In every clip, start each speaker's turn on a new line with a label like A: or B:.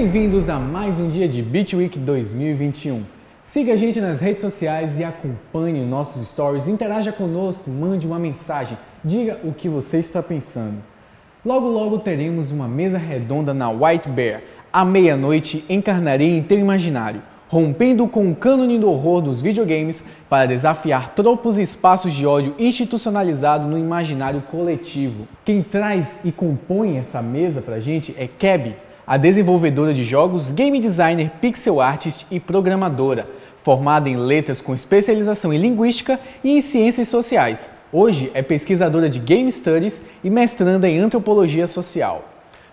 A: Bem-vindos a mais um dia de Beat Week 2021. Siga a gente nas redes sociais e acompanhe nossos stories, interaja conosco, mande uma mensagem, diga o que você está pensando. Logo logo teremos uma mesa redonda na White Bear. À meia-noite encarnarei em teu imaginário, rompendo com o cânone do horror dos videogames para desafiar tropos e espaços de ódio institucionalizado no imaginário coletivo. Quem traz e compõe essa mesa pra gente é Keb, a desenvolvedora de jogos, game designer, pixel artist e programadora, formada em letras com especialização em linguística e em ciências sociais. Hoje é pesquisadora de Game Studies e mestranda em antropologia social.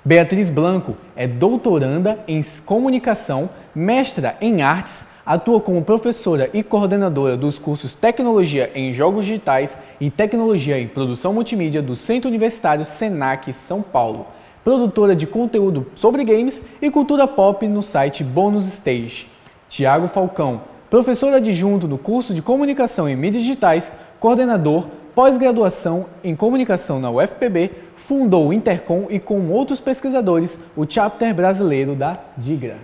A: Beatriz Blanco é doutoranda em comunicação, mestra em artes, atua como professora e coordenadora dos cursos Tecnologia em Jogos Digitais e Tecnologia em Produção Multimídia do Centro Universitário Senac São Paulo produtora de conteúdo sobre games e cultura pop no site Bonus Stage. Tiago Falcão, professor adjunto do curso de Comunicação em Mídias Digitais, coordenador, pós-graduação em Comunicação na UFPB, fundou o Intercom e com outros pesquisadores o chapter brasileiro da Digra.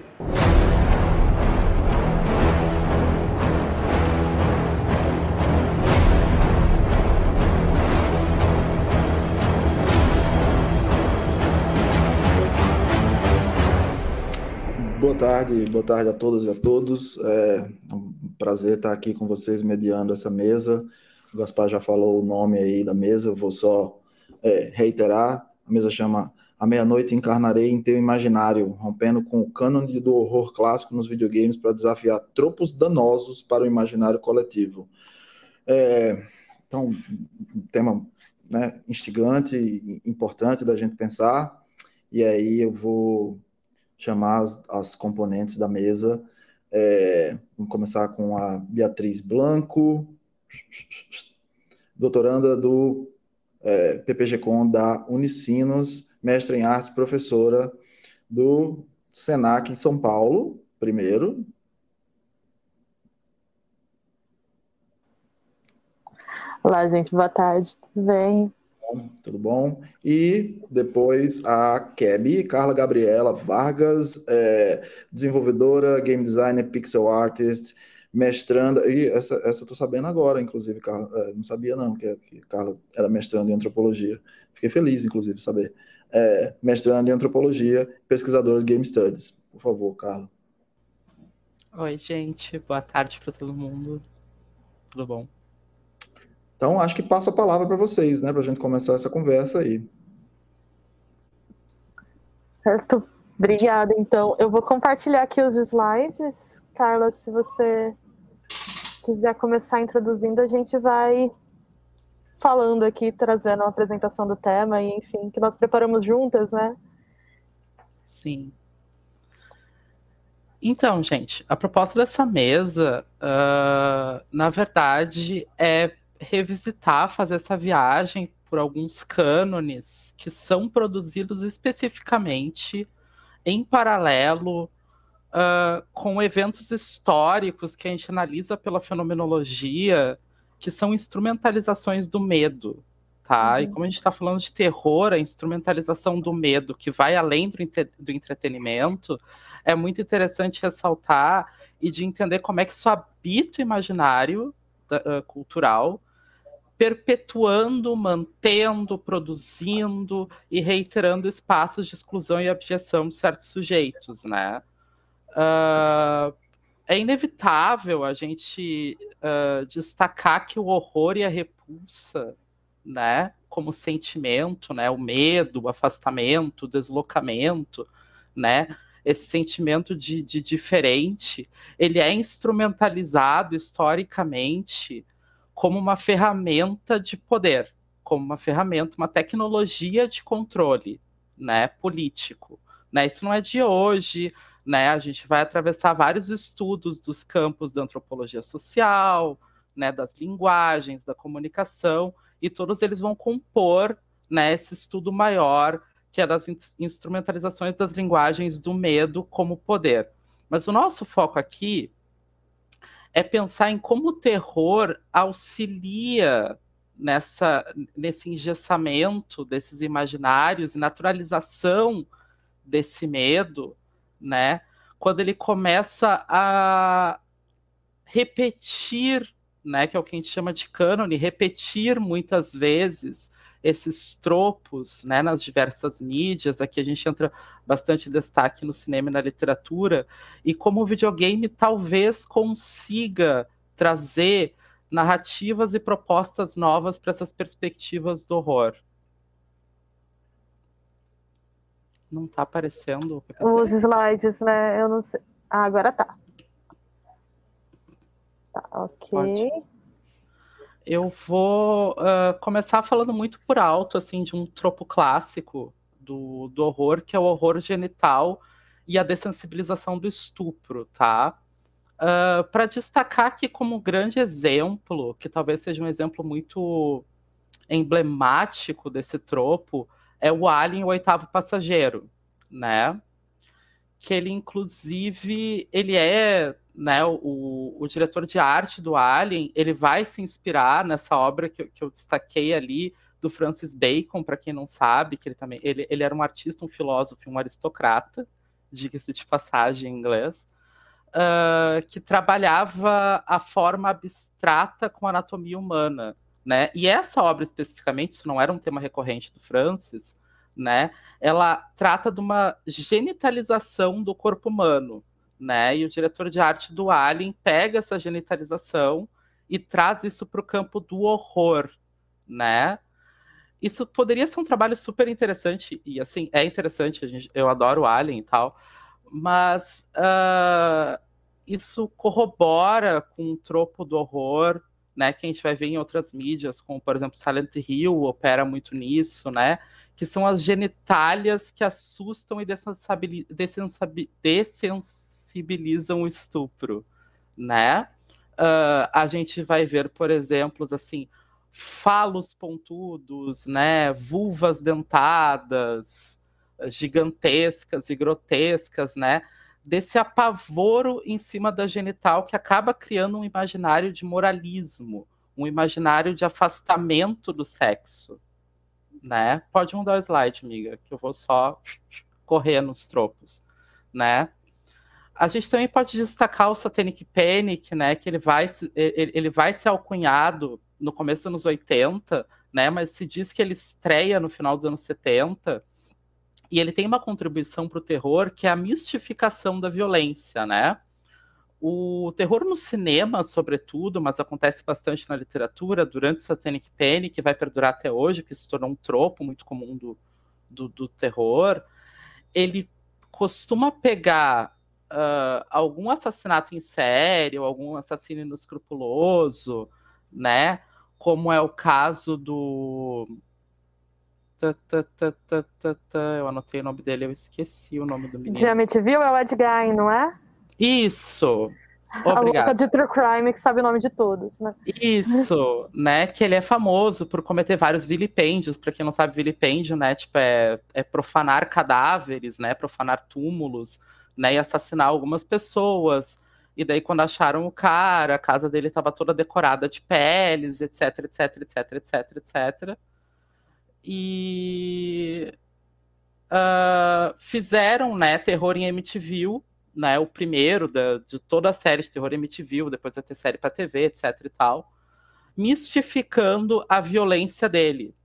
B: Boa tarde, boa tarde a todas e a todos. É um prazer estar aqui com vocês mediando essa mesa. O Gaspar já falou o nome aí da mesa, eu vou só é, reiterar. A mesa chama A Meia-Noite Encarnarei em Teu Imaginário, rompendo com o cânone do horror clássico nos videogames para desafiar tropos danosos para o imaginário coletivo. É, então, um tema né, instigante e importante da gente pensar. E aí eu vou chamar as, as componentes da mesa. É, vamos começar com a Beatriz Blanco, doutoranda do é, PPG-Com da Unicinos, mestre em artes, professora do SENAC em São Paulo, primeiro.
C: Olá, gente, boa tarde, tudo bem?
B: Tudo bom? E depois a Keb, Carla Gabriela Vargas, é, desenvolvedora, game designer, pixel artist, mestranda. E essa, essa eu tô sabendo agora, inclusive, Carla. É, não sabia, não, que, que Carla era mestranda em antropologia. Fiquei feliz, inclusive, saber. É, mestranda em antropologia, pesquisadora de game studies. Por favor, Carla.
D: Oi, gente. Boa tarde para todo mundo. Tudo bom?
B: Então, acho que passo a palavra para vocês, né, para a gente começar essa conversa aí.
C: Certo. Obrigada, então. Eu vou compartilhar aqui os slides. Carla, se você quiser começar introduzindo, a gente vai falando aqui, trazendo uma apresentação do tema, e enfim, que nós preparamos juntas, né?
D: Sim. Então, gente, a proposta dessa mesa, uh, na verdade, é revisitar, fazer essa viagem por alguns cânones que são produzidos especificamente em paralelo uh, com eventos históricos que a gente analisa pela fenomenologia, que são instrumentalizações do medo. Tá? Uhum. E como a gente está falando de terror, a instrumentalização do medo, que vai além do, do entretenimento, é muito interessante ressaltar e de entender como é que isso habita o imaginário uh, cultural perpetuando, mantendo, produzindo e reiterando espaços de exclusão e abjeção de certos sujeitos, né? Uh, é inevitável a gente uh, destacar que o horror e a repulsa, né, como sentimento, né, o medo, o afastamento, o deslocamento, né, esse sentimento de, de diferente, ele é instrumentalizado historicamente como uma ferramenta de poder, como uma ferramenta, uma tecnologia de controle, né, político. Né? Isso não é de hoje, né? A gente vai atravessar vários estudos dos campos da antropologia social, né, das linguagens, da comunicação, e todos eles vão compor, né, esse estudo maior que é das instrumentalizações das linguagens do medo como poder. Mas o nosso foco aqui é pensar em como o terror auxilia nessa, nesse engessamento desses imaginários e naturalização desse medo, né? Quando ele começa a repetir, né, que é o que a gente chama de cânone, repetir muitas vezes esses tropos, né, nas diversas mídias. Aqui a gente entra bastante destaque no cinema e na literatura, e como o videogame talvez consiga trazer narrativas e propostas novas para essas perspectivas do horror. Não está aparecendo
C: os slides, né? Eu não sei. Ah, agora tá. Tá, ok. Pode.
D: Eu vou uh, começar falando muito por alto, assim, de um tropo clássico do, do horror, que é o horror genital e a dessensibilização do estupro, tá? Uh, para destacar aqui como grande exemplo, que talvez seja um exemplo muito emblemático desse tropo, é o Alien, o oitavo passageiro, né? Que ele, inclusive, ele é né, o, o diretor de arte do Alien, ele vai se inspirar nessa obra que, que eu destaquei ali, do Francis Bacon, para quem não sabe, que ele também ele, ele era um artista, um filósofo, um aristocrata, diga-se de passagem em inglês, uh, que trabalhava a forma abstrata com a anatomia humana, né? E essa obra especificamente, isso não era um tema recorrente do Francis, né? Ela trata de uma genitalização do corpo humano, né? E o diretor de arte do Alien pega essa genitalização e traz isso para o campo do horror, né? Isso poderia ser um trabalho super interessante, e assim, é interessante, gente, eu adoro Alien e tal, mas uh, isso corrobora com o tropo do horror, né, que a gente vai ver em outras mídias, como por exemplo Silent Hill opera muito nisso, né, que são as genitálias que assustam e dessensibilizam o estupro, né? Uh, a gente vai ver, por exemplo, assim, falos pontudos, né, vulvas dentadas, gigantescas e grotescas, né? Desse apavoro em cima da genital que acaba criando um imaginário de moralismo, um imaginário de afastamento do sexo, né? Pode mudar o slide, amiga, que eu vou só correr nos tropos, né? A gente também pode destacar o Satanic Panic, né? Que ele vai, ele, vai ser alcunhado no começo dos anos 80, né? Mas se diz que ele estreia no final dos anos 70 e ele tem uma contribuição para o terror que é a mistificação da violência, né? O terror no cinema, sobretudo, mas acontece bastante na literatura, durante Satanic Panic, que vai perdurar até hoje, que se tornou um tropo muito comum do, do, do terror, ele costuma pegar uh, algum assassinato em série, ou algum assassino inescrupuloso, né? Como é o caso do eu anotei o nome dele, eu esqueci o nome do menino.
C: De Amityville é o Ed Gein, não é?
D: Isso!
C: Obrigado. A louca de True Crime que sabe o nome de todos, né?
D: Isso, né? Que ele é famoso por cometer vários vilipêndios. Para quem não sabe, vilipêndio, né? Tipo, é, é profanar cadáveres, né? Profanar túmulos, né? E assassinar algumas pessoas. E daí, quando acharam o cara, a casa dele estava toda decorada de peles, etc, etc, etc, etc, etc e uh, fizeram né, terror em MTV, né, o primeiro da, de toda a série de terror em MTV, depois vai ter série para TV, etc e tal, mistificando a violência dele,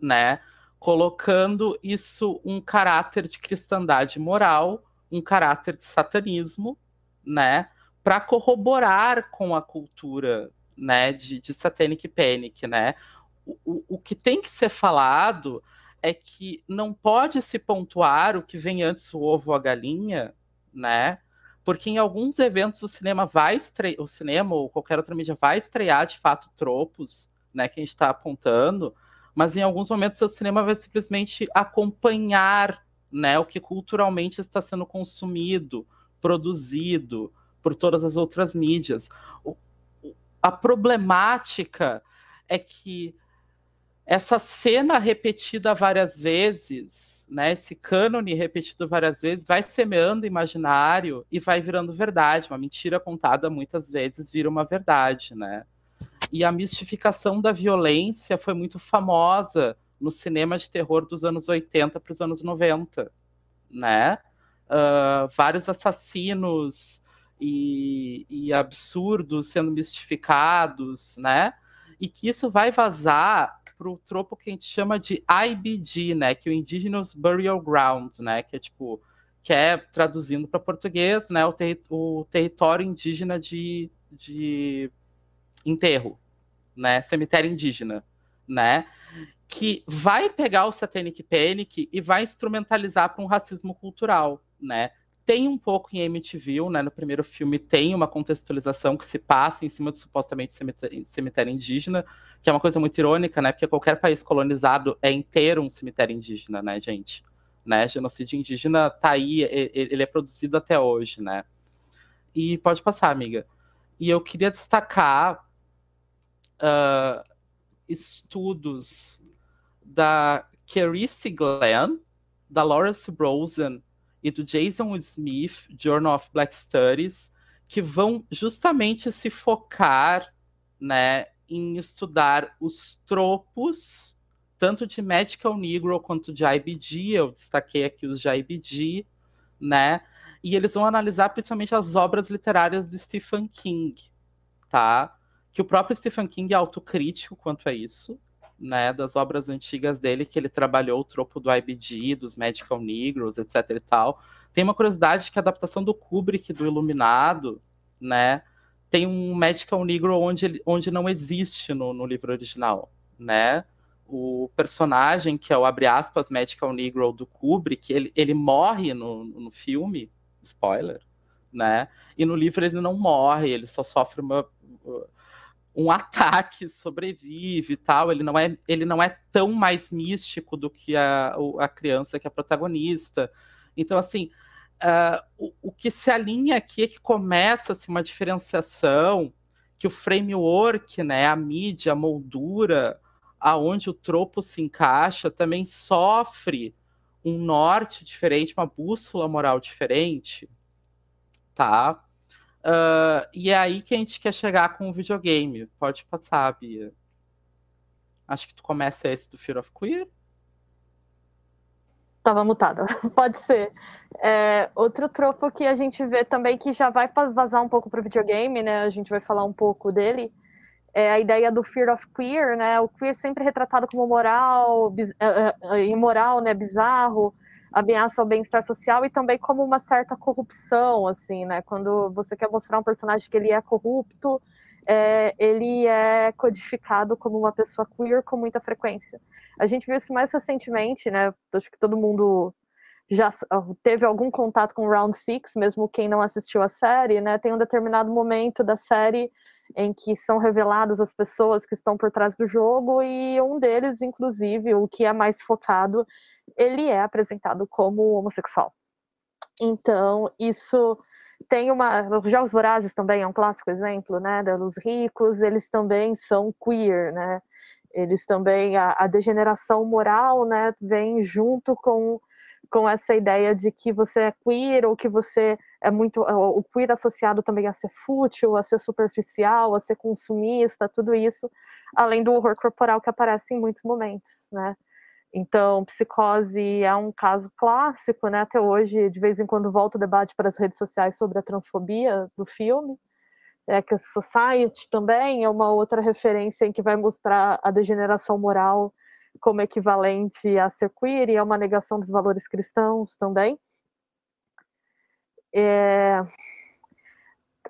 D: né, colocando isso um caráter de cristandade moral, um caráter de satanismo, né, para corroborar com a cultura, né, de, de Satanic Panic, né, o, o que tem que ser falado é que não pode se pontuar o que vem antes o ovo ou a galinha, né? Porque em alguns eventos o cinema vai o cinema ou qualquer outra mídia vai estrear de fato tropos, né, que a gente está apontando, mas em alguns momentos o cinema vai simplesmente acompanhar, né, o que culturalmente está sendo consumido, produzido por todas as outras mídias. O, a problemática é que essa cena repetida várias vezes, né, esse cânone repetido várias vezes, vai semeando imaginário e vai virando verdade. Uma mentira contada muitas vezes vira uma verdade, né? E a mistificação da violência foi muito famosa no cinema de terror dos anos 80 para os anos 90, né? uh, vários assassinos e, e, absurdos sendo mistificados, né? E que isso vai vazar para o tropo que a gente chama de IBG, né? Que é o Indigenous Burial Ground, né? Que é tipo, que é traduzindo para português, né? O, terri o território indígena de, de enterro, né? Cemitério indígena, né? Que vai pegar o Satanic Panic e vai instrumentalizar para um racismo cultural, né? Tem um pouco em MTV, né? No primeiro filme tem uma contextualização que se passa em cima do supostamente cemitério, indígena, que é uma coisa muito irônica, né? Porque qualquer país colonizado é inteiro um cemitério indígena, né, gente? Né? Genocídio indígena tá aí, ele é produzido até hoje, né? E pode passar, amiga. E eu queria destacar uh, estudos da Carice Glenn, da Lawrence Rosen e do Jason Smith, Journal of Black Studies, que vão justamente se focar né, em estudar os tropos, tanto de Medical Negro quanto de IBG, eu destaquei aqui os de IBG, né? E eles vão analisar principalmente as obras literárias do Stephen King, tá? que o próprio Stephen King é autocrítico quanto a isso, né, das obras antigas dele, que ele trabalhou o tropo do IBG, dos Magical Negroes, etc e tal. Tem uma curiosidade que a adaptação do Kubrick, do Iluminado, né, tem um Magical Negro onde, ele, onde não existe no, no livro original, né, o personagem, que é o, abre aspas, Magical Negro do Kubrick, ele, ele morre no, no filme, spoiler, né, e no livro ele não morre, ele só sofre uma um ataque sobrevive e tal. Ele não é, ele não é tão mais místico do que a, a criança que é a protagonista. Então, assim, uh, o, o, que se alinha aqui é que começa-se uma diferenciação que o framework, né, a mídia, a moldura, aonde o tropo se encaixa, também sofre um norte diferente, uma bússola moral diferente, tá? Uh, e é aí que a gente quer chegar com o videogame. Pode passar, Bia. Acho que tu começa esse do Fear of Queer.
C: Tava mutada. Pode ser. É, outro tropo que a gente vê também que já vai vazar um pouco para o videogame, né? A gente vai falar um pouco dele. É a ideia do fear of queer, né? O queer sempre retratado como moral, uh, uh, imoral, né? Bizarro ameaça ao bem-estar social e também como uma certa corrupção, assim, né? Quando você quer mostrar um personagem que ele é corrupto, é, ele é codificado como uma pessoa queer com muita frequência. A gente viu isso mais recentemente, né? Acho que todo mundo já teve algum contato com Round Six, mesmo quem não assistiu a série, né? Tem um determinado momento da série em que são reveladas as pessoas que estão por trás do jogo e um deles, inclusive, o que é mais focado, ele é apresentado como homossexual. Então, isso tem uma. Jogos Vorazes também é um clássico exemplo, né? Dos ricos, eles também são queer, né? Eles também. A, a degeneração moral, né? Vem junto com, com essa ideia de que você é queer ou que você é muito. O queer associado também a ser fútil, a ser superficial, a ser consumista, tudo isso, além do horror corporal que aparece em muitos momentos, né? Então, psicose é um caso clássico, né? Até hoje, de vez em quando, volta o debate para as redes sociais sobre a transfobia do filme. É que a Society também é uma outra referência em que vai mostrar a degeneração moral como equivalente a ser queer e é uma negação dos valores cristãos também. É...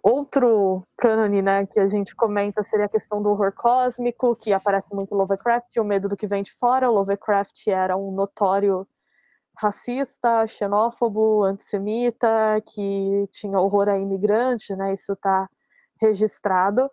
C: Outro cânone né, que a gente comenta seria a questão do horror cósmico, que aparece muito em Lovecraft, o medo do que vem de fora. O Lovecraft era um notório racista, xenófobo, antissemita, que tinha horror a imigrante, né? Isso está registrado.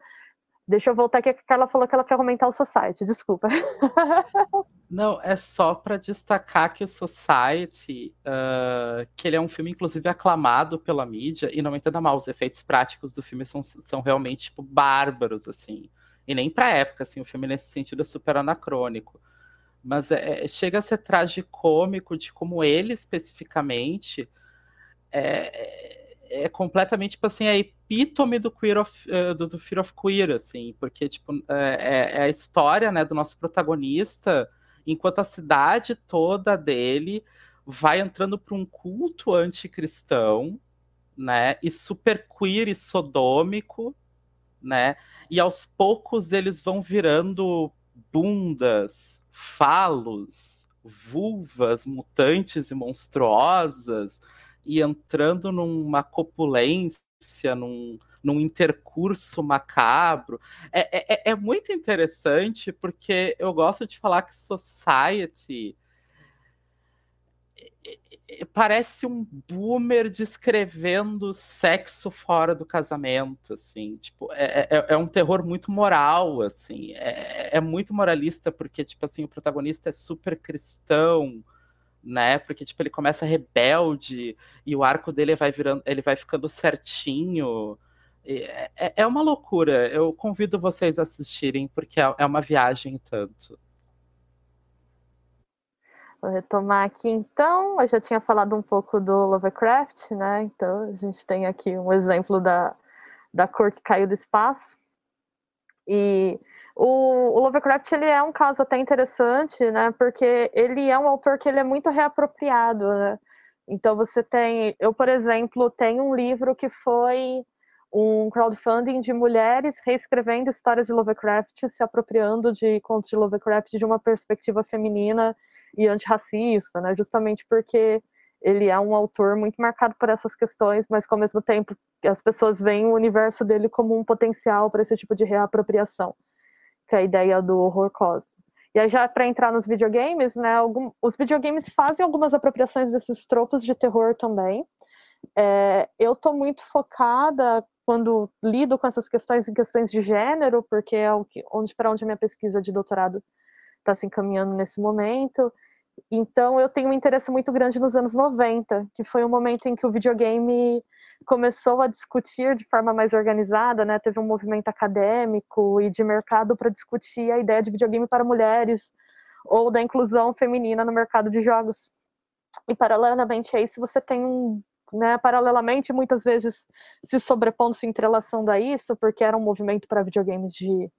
C: Deixa eu voltar aqui, a Carla falou que ela quer aumentar o Society, desculpa.
D: Não, é só para destacar que o Society, uh, que ele é um filme, inclusive, aclamado pela mídia, e não entenda mal, os efeitos práticos do filme são, são realmente, tipo, bárbaros, assim. E nem pra época, assim, o filme nesse sentido é super anacrônico. Mas é, é chega a ser tragicômico de como ele, especificamente, é, é completamente, tipo assim, a epítome do, queer of, uh, do, do Fear of Queer, assim, porque, tipo, é, é a história, né, do nosso protagonista enquanto a cidade toda dele vai entrando para um culto anticristão, né? E super queer e sodômico, né? E aos poucos eles vão virando bundas, falos, vulvas mutantes e monstruosas e entrando numa copulência, num, num intercurso macabro. É, é, é muito interessante porque eu gosto de falar que Society parece um boomer descrevendo sexo fora do casamento, assim, tipo, é, é, é um terror muito moral, assim, é, é, muito moralista, porque, tipo assim, o protagonista é super cristão, né, porque, tipo, ele começa rebelde, e o arco dele vai virando, ele vai ficando certinho, é, é, uma loucura, eu convido vocês a assistirem, porque é, é uma viagem tanto.
C: Vou retomar aqui então. Eu já tinha falado um pouco do Lovecraft, né? Então a gente tem aqui um exemplo da, da cor que caiu do espaço. E o, o, Lovecraft ele é um caso até interessante, né? Porque ele é um autor que ele é muito reapropriado, né? Então você tem, eu por exemplo tenho um livro que foi um crowdfunding de mulheres reescrevendo histórias de Lovecraft, se apropriando de contos de Lovecraft de uma perspectiva feminina e antirracista, né? Justamente porque ele é um autor muito marcado por essas questões, mas que ao mesmo tempo as pessoas veem o universo dele como um potencial para esse tipo de reapropriação, que é a ideia do horror cósmico. E aí já para entrar nos videogames, né? Algum, os videogames fazem algumas apropriações desses tropos de terror também. É, eu estou muito focada quando lido com essas questões em questões de gênero, porque é onde para onde a minha pesquisa de doutorado está se encaminhando nesse momento. Então eu tenho um interesse muito grande nos anos 90, que foi o um momento em que o videogame começou a discutir de forma mais organizada, né? Teve um movimento acadêmico e de mercado para discutir a ideia de videogame para mulheres ou da inclusão feminina no mercado de jogos. E paralelamente a isso, você tem um né, paralelamente, muitas vezes se sobrepondo, se entrelaçando a isso, porque era um movimento para videogames de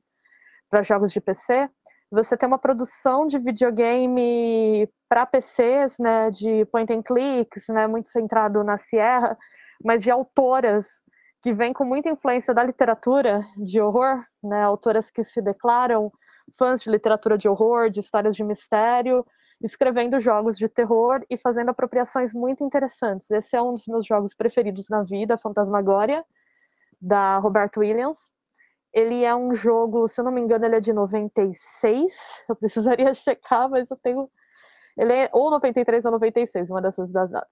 C: para jogos de PC. Você tem uma produção de videogame para PCs, né, de point and clicks, né, muito centrado na Sierra, mas de autoras que vêm com muita influência da literatura de horror, né, autoras que se declaram fãs de literatura de horror, de histórias de mistério, escrevendo jogos de terror e fazendo apropriações muito interessantes. Esse é um dos meus jogos preferidos na vida, Fantasmagória, da Roberto Williams. Ele é um jogo, se eu não me engano, ele é de 96. Eu precisaria checar, mas eu tenho. Ele é ou 93 ou 96, uma dessas das datas.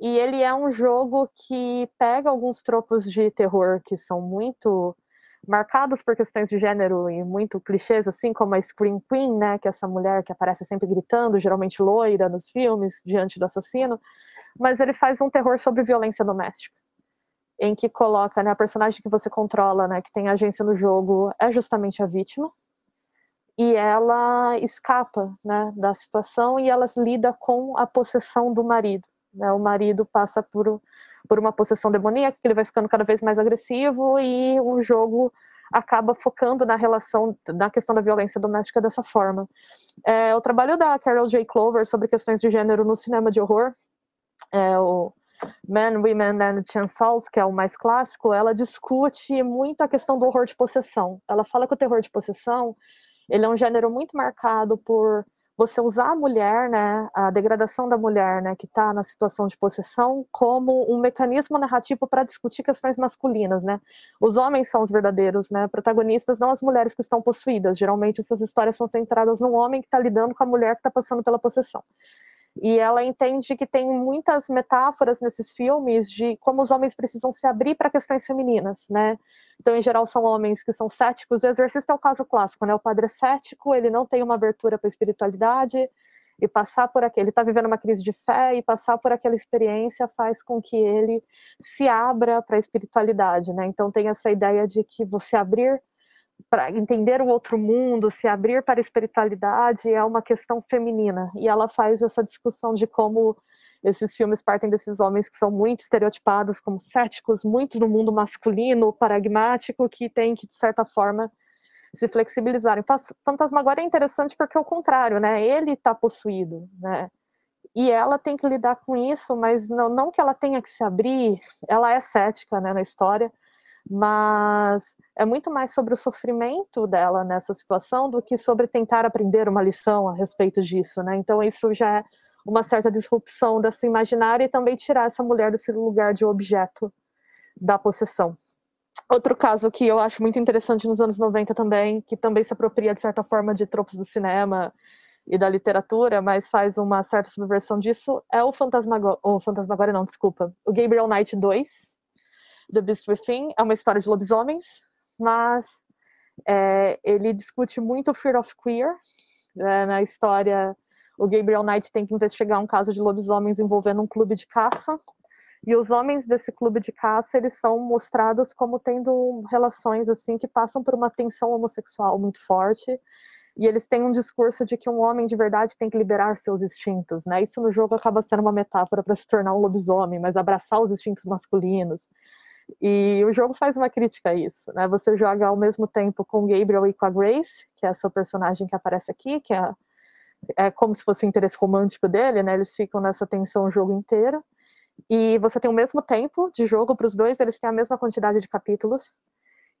C: E ele é um jogo que pega alguns tropos de terror que são muito marcados por questões de gênero e muito clichês, assim como a Scream Queen, né, que é essa mulher que aparece sempre gritando, geralmente loira nos filmes, diante do assassino, mas ele faz um terror sobre violência doméstica, em que coloca, né, a personagem que você controla, né, que tem agência no jogo, é justamente a vítima, e ela escapa, né, da situação e ela lida com a possessão do marido, né, o marido passa por por uma possessão demoníaca, que ele vai ficando cada vez mais agressivo e o jogo acaba focando na relação, na questão da violência doméstica dessa forma. É, o trabalho da Carol J. Clover sobre questões de gênero no cinema de horror, é, o Men, Women and Chancells, que é o mais clássico, ela discute muito a questão do horror de possessão. Ela fala que o terror de possessão ele é um gênero muito marcado por você usar a mulher, né, a degradação da mulher, né, que está na situação de possessão, como um mecanismo narrativo para discutir questões masculinas, né. Os homens são os verdadeiros, né, protagonistas, não as mulheres que estão possuídas. Geralmente essas histórias são centradas no homem que está lidando com a mulher que está passando pela possessão. E ela entende que tem muitas metáforas nesses filmes de como os homens precisam se abrir para questões femininas, né? Então, em geral, são homens que são céticos. O exorcista é o caso clássico, né? O padre é cético, ele não tem uma abertura para a espiritualidade, e passar por aquele, ele está vivendo uma crise de fé, e passar por aquela experiência faz com que ele se abra para a espiritualidade, né? Então, tem essa ideia de que você abrir para entender o outro mundo, se abrir para a espiritualidade é uma questão feminina. E ela faz essa discussão de como esses filmes partem desses homens que são muito estereotipados como céticos, muito no mundo masculino, paradigmático, que tem que, de certa forma, se flexibilizarem. Agora é interessante porque é o contrário, né? Ele está possuído, né? e ela tem que lidar com isso, mas não, não que ela tenha que se abrir, ela é cética né, na história, mas é muito mais sobre o sofrimento dela nessa situação do que sobre tentar aprender uma lição a respeito disso, né? Então isso já é uma certa disrupção dessa imaginária e também tirar essa mulher desse lugar de objeto da possessão. Outro caso que eu acho muito interessante nos anos 90 também, que também se apropria de certa forma de tropos do cinema e da literatura, mas faz uma certa subversão disso, é o Fantasmagória, o Fantasmagória não, desculpa, o Gabriel Knight 2, The Beast Within é uma história de lobisomens, mas é, ele discute muito o Fear of Queer. É, na história, o Gabriel Knight tem que investigar um caso de lobisomens envolvendo um clube de caça. E os homens desse clube de caça, eles são mostrados como tendo relações assim que passam por uma tensão homossexual muito forte. E eles têm um discurso de que um homem de verdade tem que liberar seus instintos, né? Isso no jogo acaba sendo uma metáfora para se tornar um lobisomem, mas abraçar os instintos masculinos. E o jogo faz uma crítica a isso, né? Você joga ao mesmo tempo com Gabriel e com a Grace, que é essa personagem que aparece aqui, que é, é como se fosse o interesse romântico dele, né? Eles ficam nessa tensão o jogo inteiro. E você tem o mesmo tempo de jogo para os dois, eles têm a mesma quantidade de capítulos.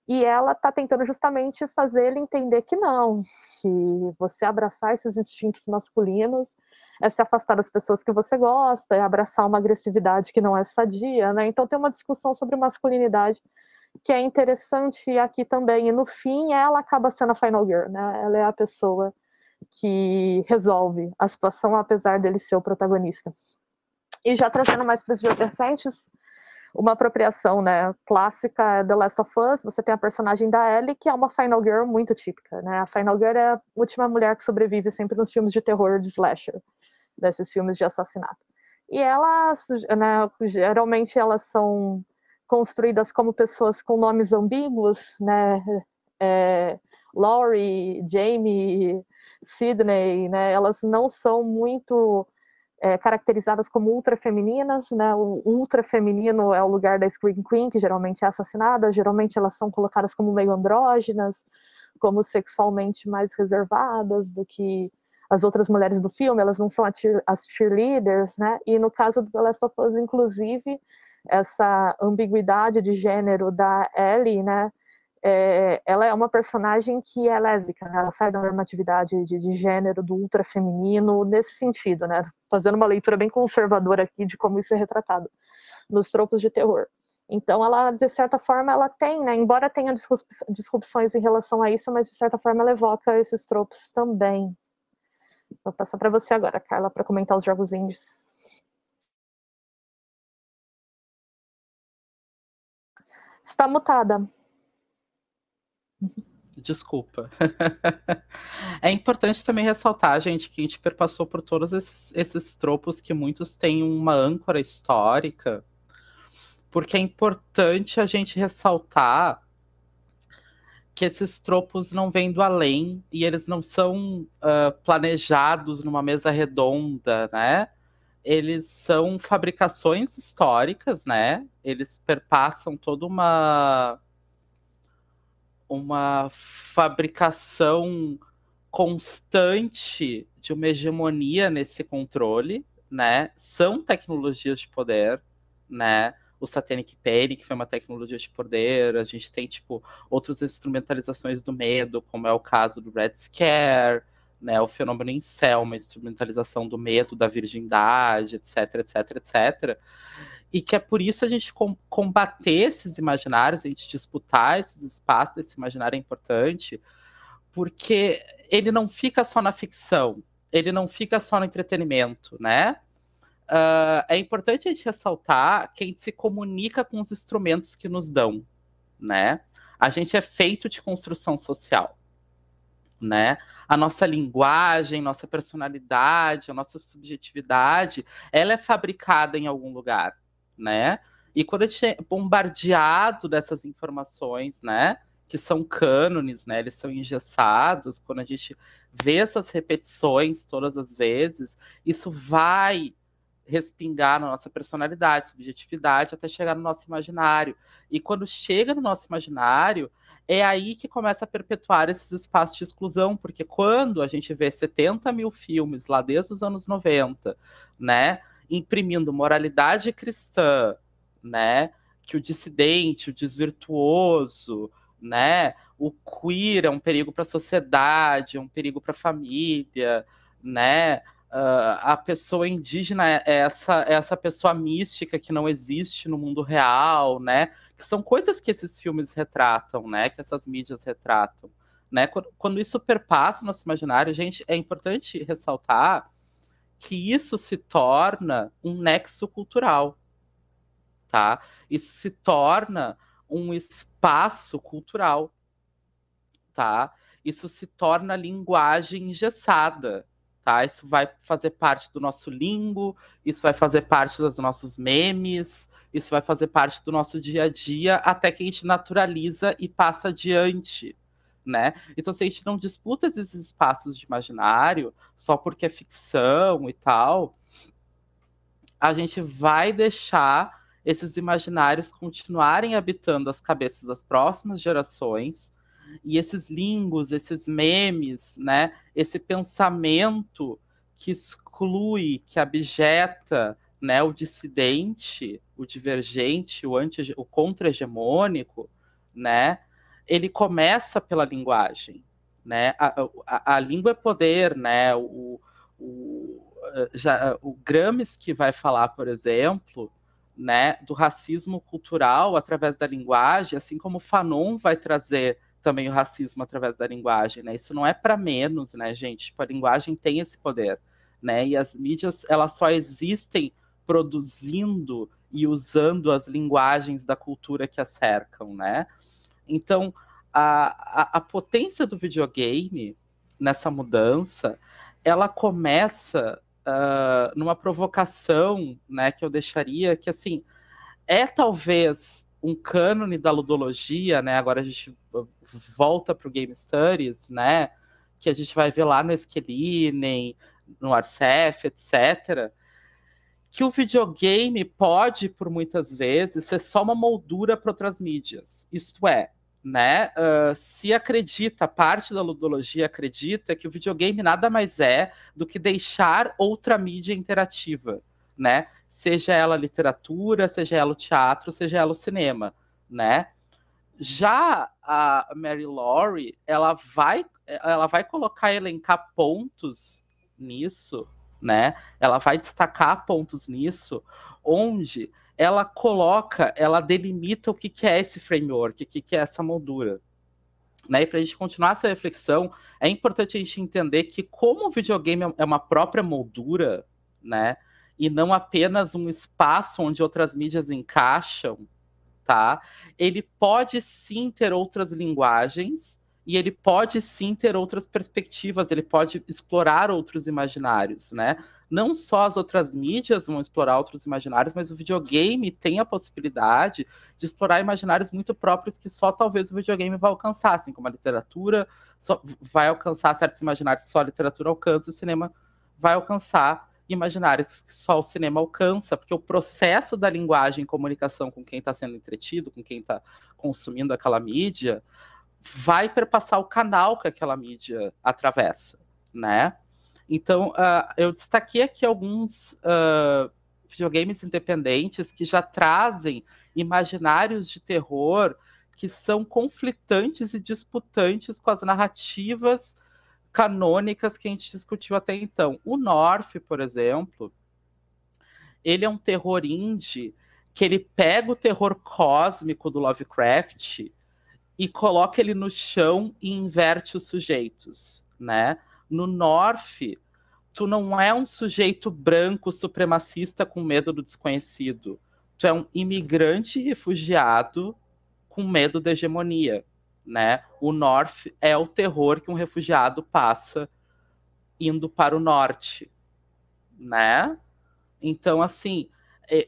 C: E ela está tentando justamente fazer ele entender que não, que você abraçar esses instintos masculinos é se afastar das pessoas que você gosta, é abraçar uma agressividade que não é sadia, né? Então tem uma discussão sobre masculinidade que é interessante aqui também. E no fim, ela acaba sendo a final girl, né? Ela é a pessoa que resolve a situação, apesar dele ser o protagonista. E já trazendo mais para os dias recentes, uma apropriação né, clássica é The Last of Us. Você tem a personagem da Ellie, que é uma Final Girl muito típica. Né? A Final Girl é a última mulher que sobrevive sempre nos filmes de terror de slasher desses filmes de assassinato. E elas, né, geralmente elas são construídas como pessoas com nomes ambíguos, né, é, Laurie, Jamie, Sidney, né, elas não são muito é, caracterizadas como ultra femininas, né, o ultra feminino é o lugar da Scream Queen, que geralmente é assassinada, geralmente elas são colocadas como meio andrógenas, como sexualmente mais reservadas do que as outras mulheres do filme, elas não são as cheerleaders, né? E no caso do The Last of Us, inclusive, essa ambiguidade de gênero da Ellie, né? É, ela é uma personagem que é lésbica, né? ela sai da normatividade de, de gênero do ultra feminino nesse sentido, né? Fazendo uma leitura bem conservadora aqui de como isso é retratado nos tropos de terror. Então, ela, de certa forma, ela tem, né? Embora tenha disrupções em relação a isso, mas de certa forma ela evoca esses tropos também. Vou passar para você agora, Carla, para comentar os jogos indies. Está mutada.
D: Desculpa. é importante também ressaltar, gente, que a gente perpassou por todos esses, esses tropos que muitos têm uma âncora histórica, porque é importante a gente ressaltar que esses tropos não vêm do além e eles não são uh, planejados numa mesa redonda, né? Eles são fabricações históricas, né? Eles perpassam toda uma uma fabricação constante de uma hegemonia nesse controle, né? São tecnologias de poder, né? O Satanic Panic, que foi uma tecnologia de poder, a gente tem, tipo, outras instrumentalizações do medo, como é o caso do Red Scare, né, o fenômeno em céu, uma instrumentalização do medo, da virgindade, etc, etc, etc. E que é por isso a gente combater esses imaginários, a gente disputar esses espaços, esse imaginário é importante, porque ele não fica só na ficção, ele não fica só no entretenimento, né? Uh, é importante a gente ressaltar que a gente se comunica com os instrumentos que nos dão, né? A gente é feito de construção social, né? A nossa linguagem, nossa personalidade, a nossa subjetividade, ela é fabricada em algum lugar, né? E quando a gente é bombardeado dessas informações, né? Que são cânones, né? Eles são engessados. Quando a gente vê essas repetições todas as vezes, isso vai respingar na nossa personalidade, subjetividade, até chegar no nosso imaginário. E quando chega no nosso imaginário, é aí que começa a perpetuar esses espaços de exclusão, porque quando a gente vê 70 mil filmes lá desde os anos 90, né, imprimindo moralidade cristã, né, que o dissidente, o desvirtuoso, né, o queer é um perigo para a sociedade, é um perigo para a família, né, Uh, a pessoa indígena é essa, é essa pessoa mística que não existe no mundo real, né? Que são coisas que esses filmes retratam, né? Que essas mídias retratam, né? Quando, quando isso perpassa nosso imaginário, gente, é importante ressaltar que isso se torna um nexo cultural, tá? Isso se torna um espaço cultural, tá? Isso se torna linguagem engessada, tá? Isso vai fazer parte do nosso lingo, isso vai fazer parte dos nossos memes, isso vai fazer parte do nosso dia a dia, até que a gente naturaliza e passa adiante, né? Então, se a gente não disputa esses espaços de imaginário só porque é ficção e tal, a gente vai deixar esses imaginários continuarem habitando as cabeças das próximas gerações e esses lingos, esses memes, né? Esse pensamento que exclui, que abjeta, né, o dissidente, o divergente, o anti, o contra-hegemônico, né? Ele começa pela linguagem, né? A, a, a língua é poder, né? O, o, já, o Gramsci vai falar, por exemplo, né, do racismo cultural através da linguagem, assim como Fanon vai trazer também o racismo através da linguagem, né? Isso não é para menos, né, gente? Tipo, a linguagem tem esse poder, né? E as mídias, elas só existem produzindo e usando as linguagens da cultura que a cercam, né? Então, a, a, a potência do videogame nessa mudança, ela começa uh, numa provocação, né, que eu deixaria, que assim, é talvez um cânone da ludologia, né? Agora a gente volta para o Game Studies, né? Que a gente vai ver lá no Esquelinen, no Arcef, etc. Que o videogame pode, por muitas vezes, ser só uma moldura para outras mídias. Isto é, né? Uh, se acredita, parte da ludologia acredita que o videogame nada mais é do que deixar outra mídia interativa, né? Seja ela literatura, seja ela o teatro, seja ela o cinema, né? Já a Mary Laurie, ela vai, ela vai colocar, elencar pontos nisso, né? Ela vai destacar pontos nisso, onde ela coloca, ela delimita o que, que é esse framework, o que, que é essa moldura. Né? E para a gente continuar essa reflexão, é importante a gente entender que como o videogame é uma própria moldura, né? E não apenas um espaço onde outras mídias encaixam, tá? Ele pode sim ter outras linguagens e ele pode sim ter outras perspectivas, ele pode explorar outros imaginários, né? Não só as outras mídias vão explorar outros imaginários, mas o videogame tem a possibilidade de explorar imaginários muito próprios que só talvez o videogame vai alcançar, assim como a literatura vai alcançar certos imaginários que só a literatura alcança, o cinema vai alcançar imaginários que só o cinema alcança, porque o processo da linguagem e comunicação com quem está sendo entretido, com quem está consumindo aquela mídia, vai perpassar o canal que aquela mídia atravessa, né? Então, uh, eu destaquei aqui alguns uh, videogames independentes que já trazem imaginários de terror que são conflitantes e disputantes com as narrativas canônicas que a gente discutiu até então. O North, por exemplo, ele é um terror indie que ele pega o terror cósmico do Lovecraft e coloca ele no chão e inverte os sujeitos, né? No North, tu não é um sujeito branco supremacista com medo do desconhecido. Tu é um imigrante refugiado com medo da hegemonia né? O North é o terror que um refugiado passa indo para o norte, né? Então, assim,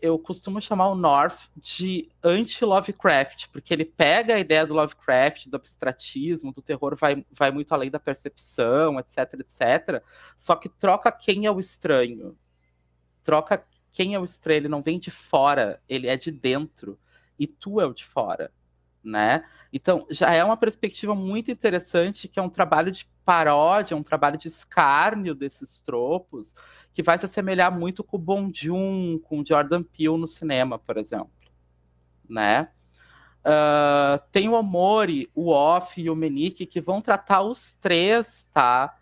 D: eu costumo chamar o North de anti-Lovecraft, porque ele pega a ideia do Lovecraft, do abstratismo, do terror, vai, vai muito além da percepção, etc, etc, só que troca quem é o estranho. Troca quem é o estranho, ele não vem de fora, ele é de dentro, e tu é o de fora, né? Então, já é uma perspectiva muito interessante, que é um trabalho de paródia, um trabalho de escárnio desses tropos, que vai se assemelhar muito com o Bong Joon, com Jordan Peele no cinema, por exemplo, né? Uh, tem o Omori, o Off e o Menique, que vão tratar os três, tá?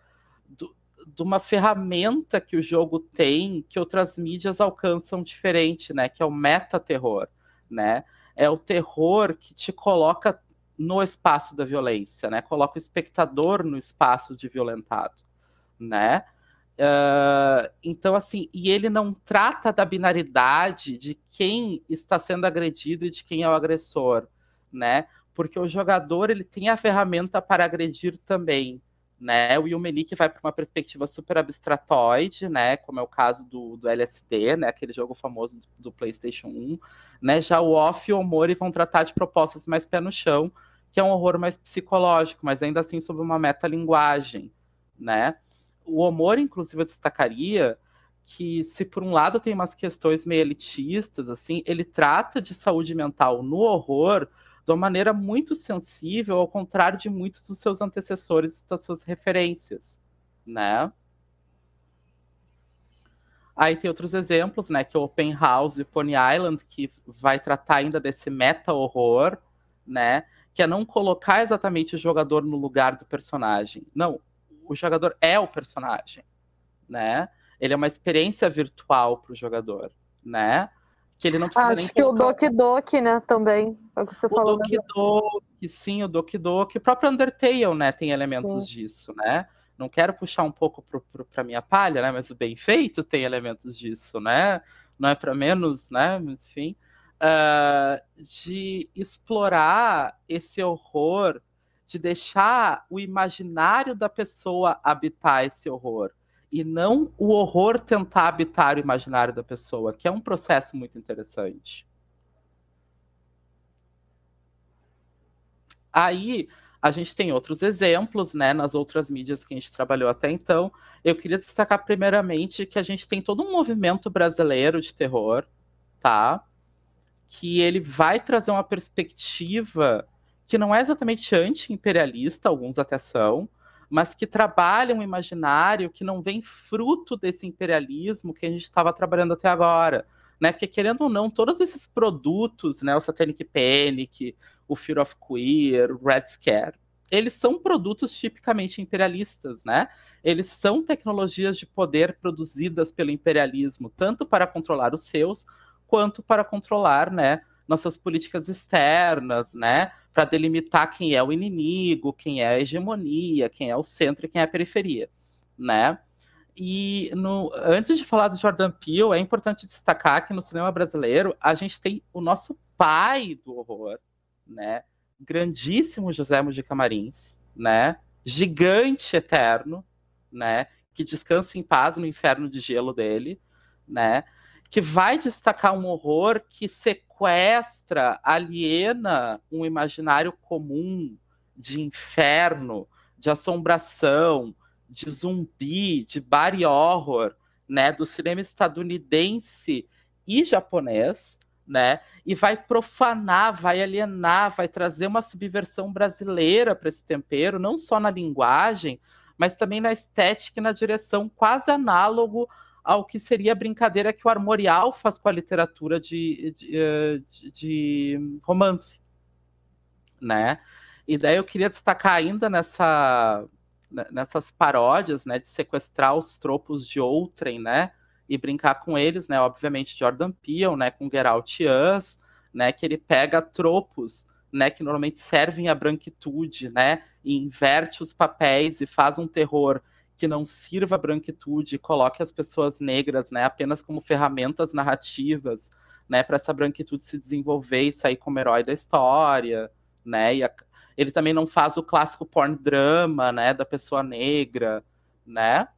D: Do, de uma ferramenta que o jogo tem que outras mídias alcançam diferente, né? Que é o meta-terror, né? É o terror que te coloca no espaço da violência, né? Coloca o espectador no espaço de violentado, né? Uh, então, assim, e ele não trata da binaridade de quem está sendo agredido e de quem é o agressor, né? Porque o jogador ele tem a ferramenta para agredir também, né? O Yumenique vai para uma perspectiva super abstratoide, né? Como é o caso do, do LSD, né? Aquele jogo famoso do, do PlayStation 1, né? Já o Off e o Omori vão tratar de propostas mais pé no chão, que é um horror mais psicológico, mas ainda assim sob uma metalinguagem, né? o Omor, inclusive, eu destacaria que se por um lado tem umas questões meio elitistas, assim, ele trata de saúde mental no horror de uma maneira muito sensível, ao contrário de muitos dos seus antecessores e das suas referências, né? Aí tem outros exemplos, né, que é o Open House e Pony Island, que vai tratar ainda desse meta-horror, né, que é não colocar exatamente o jogador no lugar do personagem. Não, o jogador é o personagem, né? Ele é uma experiência virtual para o jogador, né? Que ele não precisa
C: Acho
D: nem
C: que o Doki Doki, né, também. É o que você
D: o
C: falou.
D: Doki Doki, sim, o Doki Doki. O próprio Undertale, né, tem elementos sim. disso, né? Não quero puxar um pouco para minha palha, né? Mas o bem feito tem elementos disso, né? Não é para menos, né? Enfim. Uh, de explorar esse horror de deixar o imaginário da pessoa habitar esse horror e não o horror tentar habitar o imaginário da pessoa, que é um processo muito interessante. Aí a gente tem outros exemplos, né, nas outras mídias que a gente trabalhou até então. Eu queria destacar primeiramente que a gente tem todo um movimento brasileiro de terror, tá? Que ele vai trazer uma perspectiva que não é exatamente anti-imperialista, alguns até são, mas que trabalha um imaginário que não vem fruto desse imperialismo que a gente estava trabalhando até agora. Né? Porque, querendo ou não, todos esses produtos, né, o Satanic Panic, o Fear of Queer, o Red Scare, eles são produtos tipicamente imperialistas, né? Eles são tecnologias de poder produzidas pelo imperialismo, tanto para controlar os seus, quanto para controlar, né, nossas políticas externas, né? Para delimitar quem é o inimigo, quem é a hegemonia, quem é o centro e quem é a periferia, né? E no, antes de falar do Jordan Peele, é importante destacar que no cinema brasileiro a gente tem o nosso pai do horror, né? Grandíssimo José Mujica Marins, né? Gigante eterno, né? Que descansa em paz no inferno de gelo dele, né? Que vai destacar um horror que sequestra, aliena um imaginário comum de inferno, de assombração, de zumbi, de body horror, né, do cinema estadunidense e japonês, né, e vai profanar, vai alienar, vai trazer uma subversão brasileira para esse tempero, não só na linguagem, mas também na estética e na direção, quase análogo ao que seria a brincadeira que o Armorial faz com a literatura de, de, eh, de, de romance, né? E daí eu queria destacar ainda nessa, nessas paródias, né, de sequestrar os tropos de outrem, né, e brincar com eles, né, obviamente Jordan Peele, né, com Geralt Us, né, que ele pega tropos, né, que normalmente servem à branquitude, né, e inverte os papéis e faz um terror que não sirva a branquitude e coloque as pessoas negras, né, apenas como ferramentas narrativas, né, para essa branquitude se desenvolver e sair como herói da história, né? E a, ele também não faz o clássico porn drama, né, da pessoa negra, né?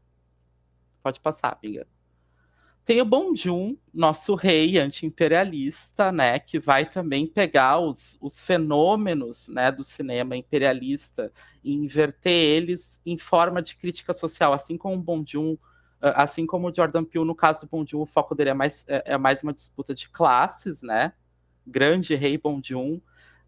D: Pode passar, amiga. Tem o Bong Joon, nosso rei anti-imperialista, né, que vai também pegar os, os fenômenos, né, do cinema imperialista e inverter eles em forma de crítica social, assim como o Bong Joon assim como o Jordan Peele, no caso do Bong Joon, o foco dele é mais, é, é mais uma disputa de classes, né? Grande rei Bong Joon,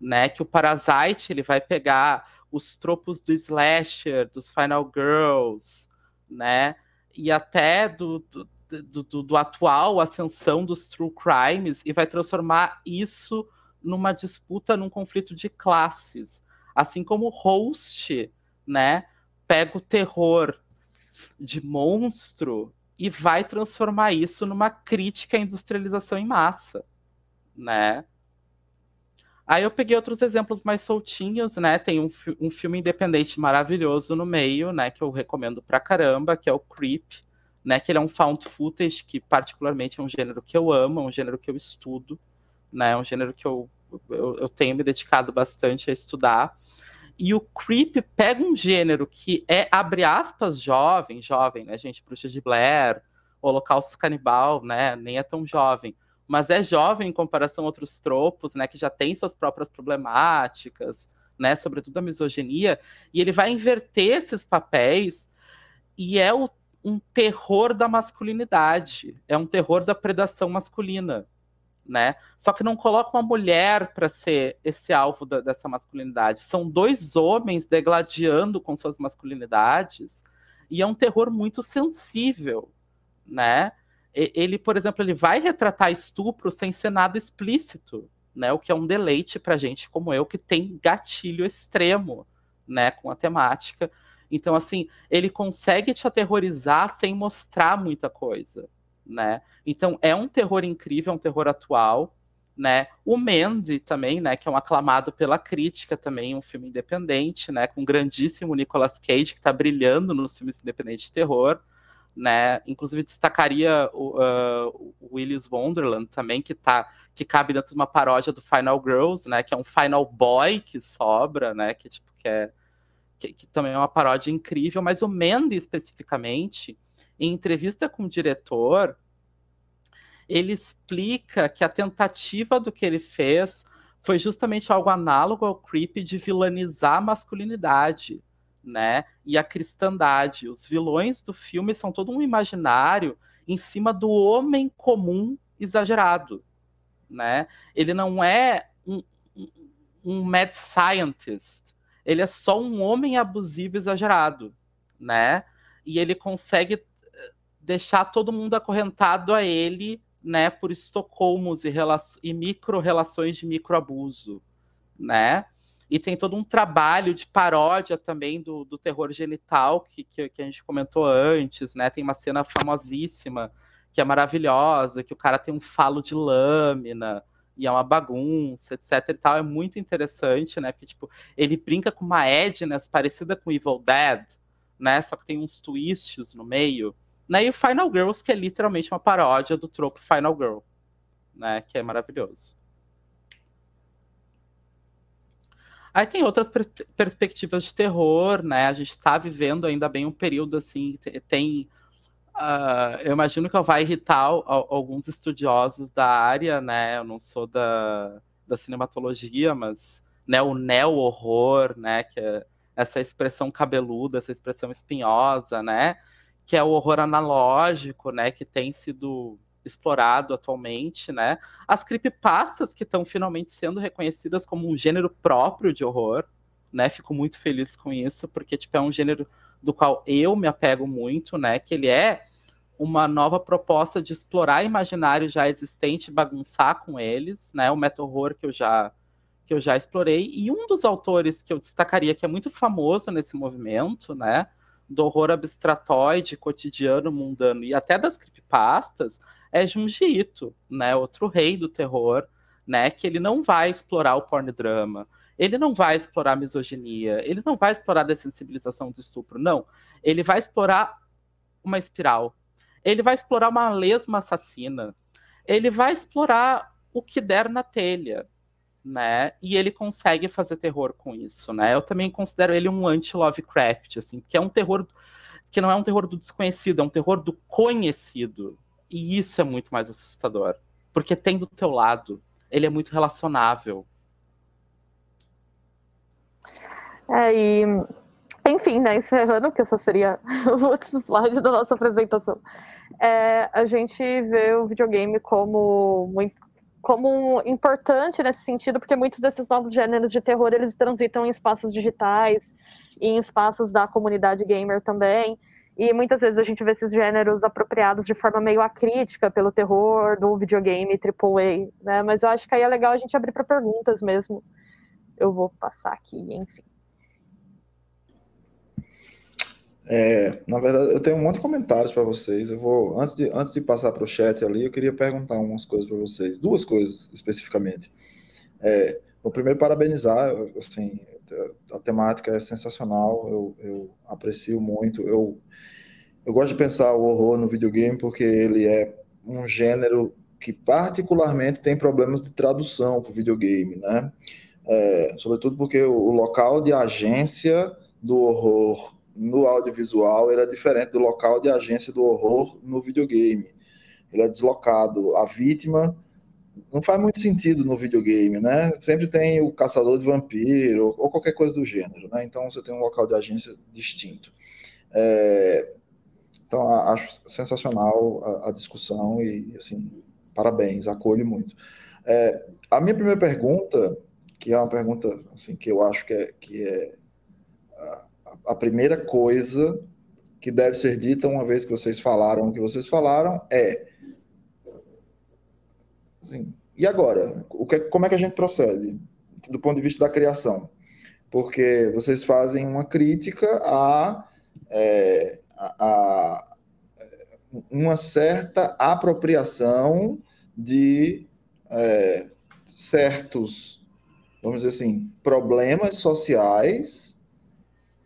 D: né? Que o Parasite, ele vai pegar os tropos do slasher, dos Final Girls, né? E até do, do, do, do, atual ascensão dos true crimes e vai transformar isso numa disputa, num conflito de classes. Assim como o host, né? Pega o terror de monstro e vai transformar isso numa crítica à industrialização em massa, né? Aí eu peguei outros exemplos mais soltinhos, né? Tem um, um filme independente maravilhoso no meio, né? Que eu recomendo pra caramba, que é o Creep, né? Que ele é um found footage, que particularmente é um gênero que eu amo, é um gênero que eu estudo, né? É um gênero que eu, eu, eu tenho me dedicado bastante a estudar. E o Creep pega um gênero que é, abre aspas, jovem, jovem, né, gente? Bruxa de Blair, Holocausto Canibal, né? Nem é tão jovem. Mas é jovem em comparação a outros tropos, né? Que já tem suas próprias problemáticas, né? Sobretudo a misoginia. E ele vai inverter esses papéis e é o, um terror da masculinidade. É um terror da predação masculina né? Só que não coloca uma mulher para ser esse alvo da, dessa masculinidade. São dois homens degladiando com suas masculinidades e é um terror muito sensível, né? Ele, por exemplo, ele vai retratar estupro sem ser nada explícito, né? O que é um deleite para gente como eu que tem gatilho extremo, né? Com a temática. Então, assim, ele consegue te aterrorizar sem mostrar muita coisa né? Então é um terror incrível, é um terror atual, né? O Mandy também, né, que é um aclamado pela crítica também, um filme independente, né, com o grandíssimo Nicolas Cage que está brilhando nos filmes independentes de terror, né? Inclusive destacaria o, uh, o Willis Wonderland também, que tá que cabe dentro de uma paródia do Final Girls, né, que é um Final Boy que sobra, né, que tipo que é que, que também é uma paródia incrível, mas o Mandy especificamente, em entrevista com o diretor, ele explica que a tentativa do que ele fez foi justamente algo análogo ao creep de vilanizar a masculinidade, né? E a cristandade. Os vilões do filme são todo um imaginário em cima do homem comum exagerado, né? Ele não é um, um mad scientist, ele é só um homem abusivo exagerado, né? E ele consegue eh, deixar todo mundo acorrentado a ele né, por estocolmos e, e micro-relações de microabuso, né? E tem todo um trabalho de paródia também do, do terror genital que, que, que, a gente comentou antes, né? Tem uma cena famosíssima que é maravilhosa, que o cara tem um falo de lâmina e é uma bagunça, etc e tal. É muito interessante, né? Porque, tipo, ele brinca com uma Edness parecida com Evil Dead, né? Só que tem uns twists no meio. Né? E o Final Girls, que é literalmente uma paródia do tropo Final Girl, né? Que é maravilhoso. Aí tem outras per perspectivas de terror, né? A gente está vivendo ainda bem um período assim, tem. Uh, eu imagino que vai irritar alguns estudiosos da área, né? Eu não sou da, da cinematologia, mas né, o neo-horror, né? Que é essa expressão cabeluda, essa expressão espinhosa, né? que é o horror analógico, né, que tem sido explorado atualmente, né? As creepypastas que estão finalmente sendo reconhecidas como um gênero próprio de horror, né? Fico muito feliz com isso, porque tipo é um gênero do qual eu me apego muito, né? Que ele é uma nova proposta de explorar imaginário já existente, bagunçar com eles, né? O meta horror que eu já que eu já explorei e um dos autores que eu destacaria que é muito famoso nesse movimento, né? do horror abstratoide, cotidiano, mundano e até das creepypastas é Junji Ito, né? Outro rei do terror, né? Que ele não vai explorar o porn drama, ele não vai explorar a misoginia, ele não vai explorar a dessensibilização do estupro, não. Ele vai explorar uma espiral. Ele vai explorar uma lesma assassina. Ele vai explorar o que der na telha né? E ele consegue fazer terror com isso, né? Eu também considero ele um anti-Lovecraft, assim, porque é um terror que não é um terror do desconhecido, é um terror do conhecido. E isso é muito mais assustador, porque tem do teu lado, ele é muito relacionável.
C: É, e Enfim, né, encerrando, que essa seria o último slide da nossa apresentação, é, a gente vê o videogame como muito como importante nesse sentido, porque muitos desses novos gêneros de terror eles transitam em espaços digitais e em espaços da comunidade gamer também. E muitas vezes a gente vê esses gêneros apropriados de forma meio acrítica pelo terror do videogame AAA, né? Mas eu acho que aí é legal a gente abrir para perguntas mesmo. Eu vou passar aqui, enfim.
B: É, na verdade, eu tenho um monte de comentários para vocês. Eu vou antes de, antes de passar para o chat ali, eu queria perguntar umas coisas para vocês, duas coisas especificamente. É, vou primeiro parabenizar, assim, a temática é sensacional. Eu, eu aprecio muito. Eu eu gosto de pensar o horror no videogame porque ele é um gênero que particularmente tem problemas de tradução para o videogame, né? É, sobretudo porque o, local de agência do horror no audiovisual ele é diferente do local de agência do horror no videogame. Ele é deslocado. A vítima não faz muito sentido no videogame, né? Sempre tem o caçador de vampiro ou qualquer coisa do gênero, né? Então você tem um local de agência distinto. É... Então acho sensacional a, a, discussão e assim parabéns, acolho muito. É... A minha primeira pergunta, que é uma pergunta assim que eu acho que é, que é a primeira coisa que deve ser dita uma vez que vocês falaram o que vocês falaram é assim, e agora? O que, como é que a gente procede do ponto de vista da criação? Porque vocês fazem uma crítica a, é, a, a uma certa apropriação de é, certos vamos dizer assim problemas sociais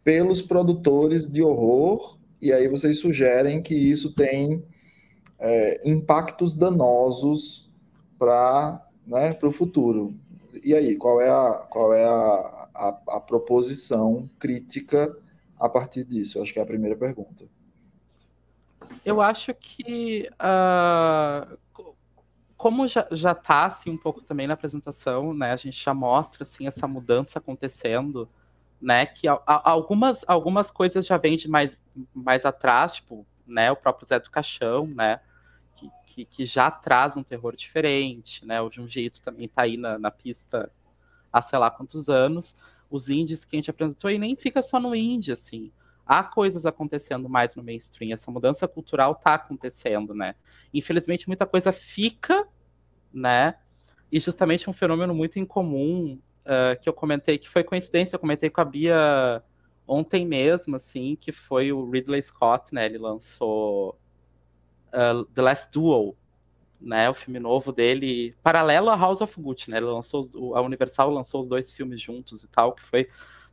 B: pelos produtores de horror, e aí vocês sugerem que isso tem é, impactos danosos para né, o futuro. E aí, qual é, a, qual é a, a, a proposição crítica a partir disso? Eu acho que é a primeira pergunta.
D: Eu acho que uh, como já, já tá assim um pouco também na apresentação, né? A gente já mostra assim essa mudança acontecendo né? Que a, algumas, algumas coisas já vêm de mais, mais atrás, tipo, né? O próprio Zé do Caixão, né? Que, que, que já traz um terror diferente, né? O Junjito também tá aí na, na pista há sei lá quantos anos. Os indies que a gente apresentou, e nem fica só no indie, assim. Há coisas acontecendo mais no mainstream, essa mudança cultural tá acontecendo, né? Infelizmente, muita coisa fica, né? E justamente um fenômeno muito incomum uh, que eu comentei, que foi coincidência, eu comentei com a Bia ontem mesmo, assim, que foi o Ridley Scott, né? Ele lançou uh, The Last Duel, né? O filme novo dele, paralelo a House of Gucci, né? Ele lançou, a Universal lançou os dois filmes juntos e tal, que foi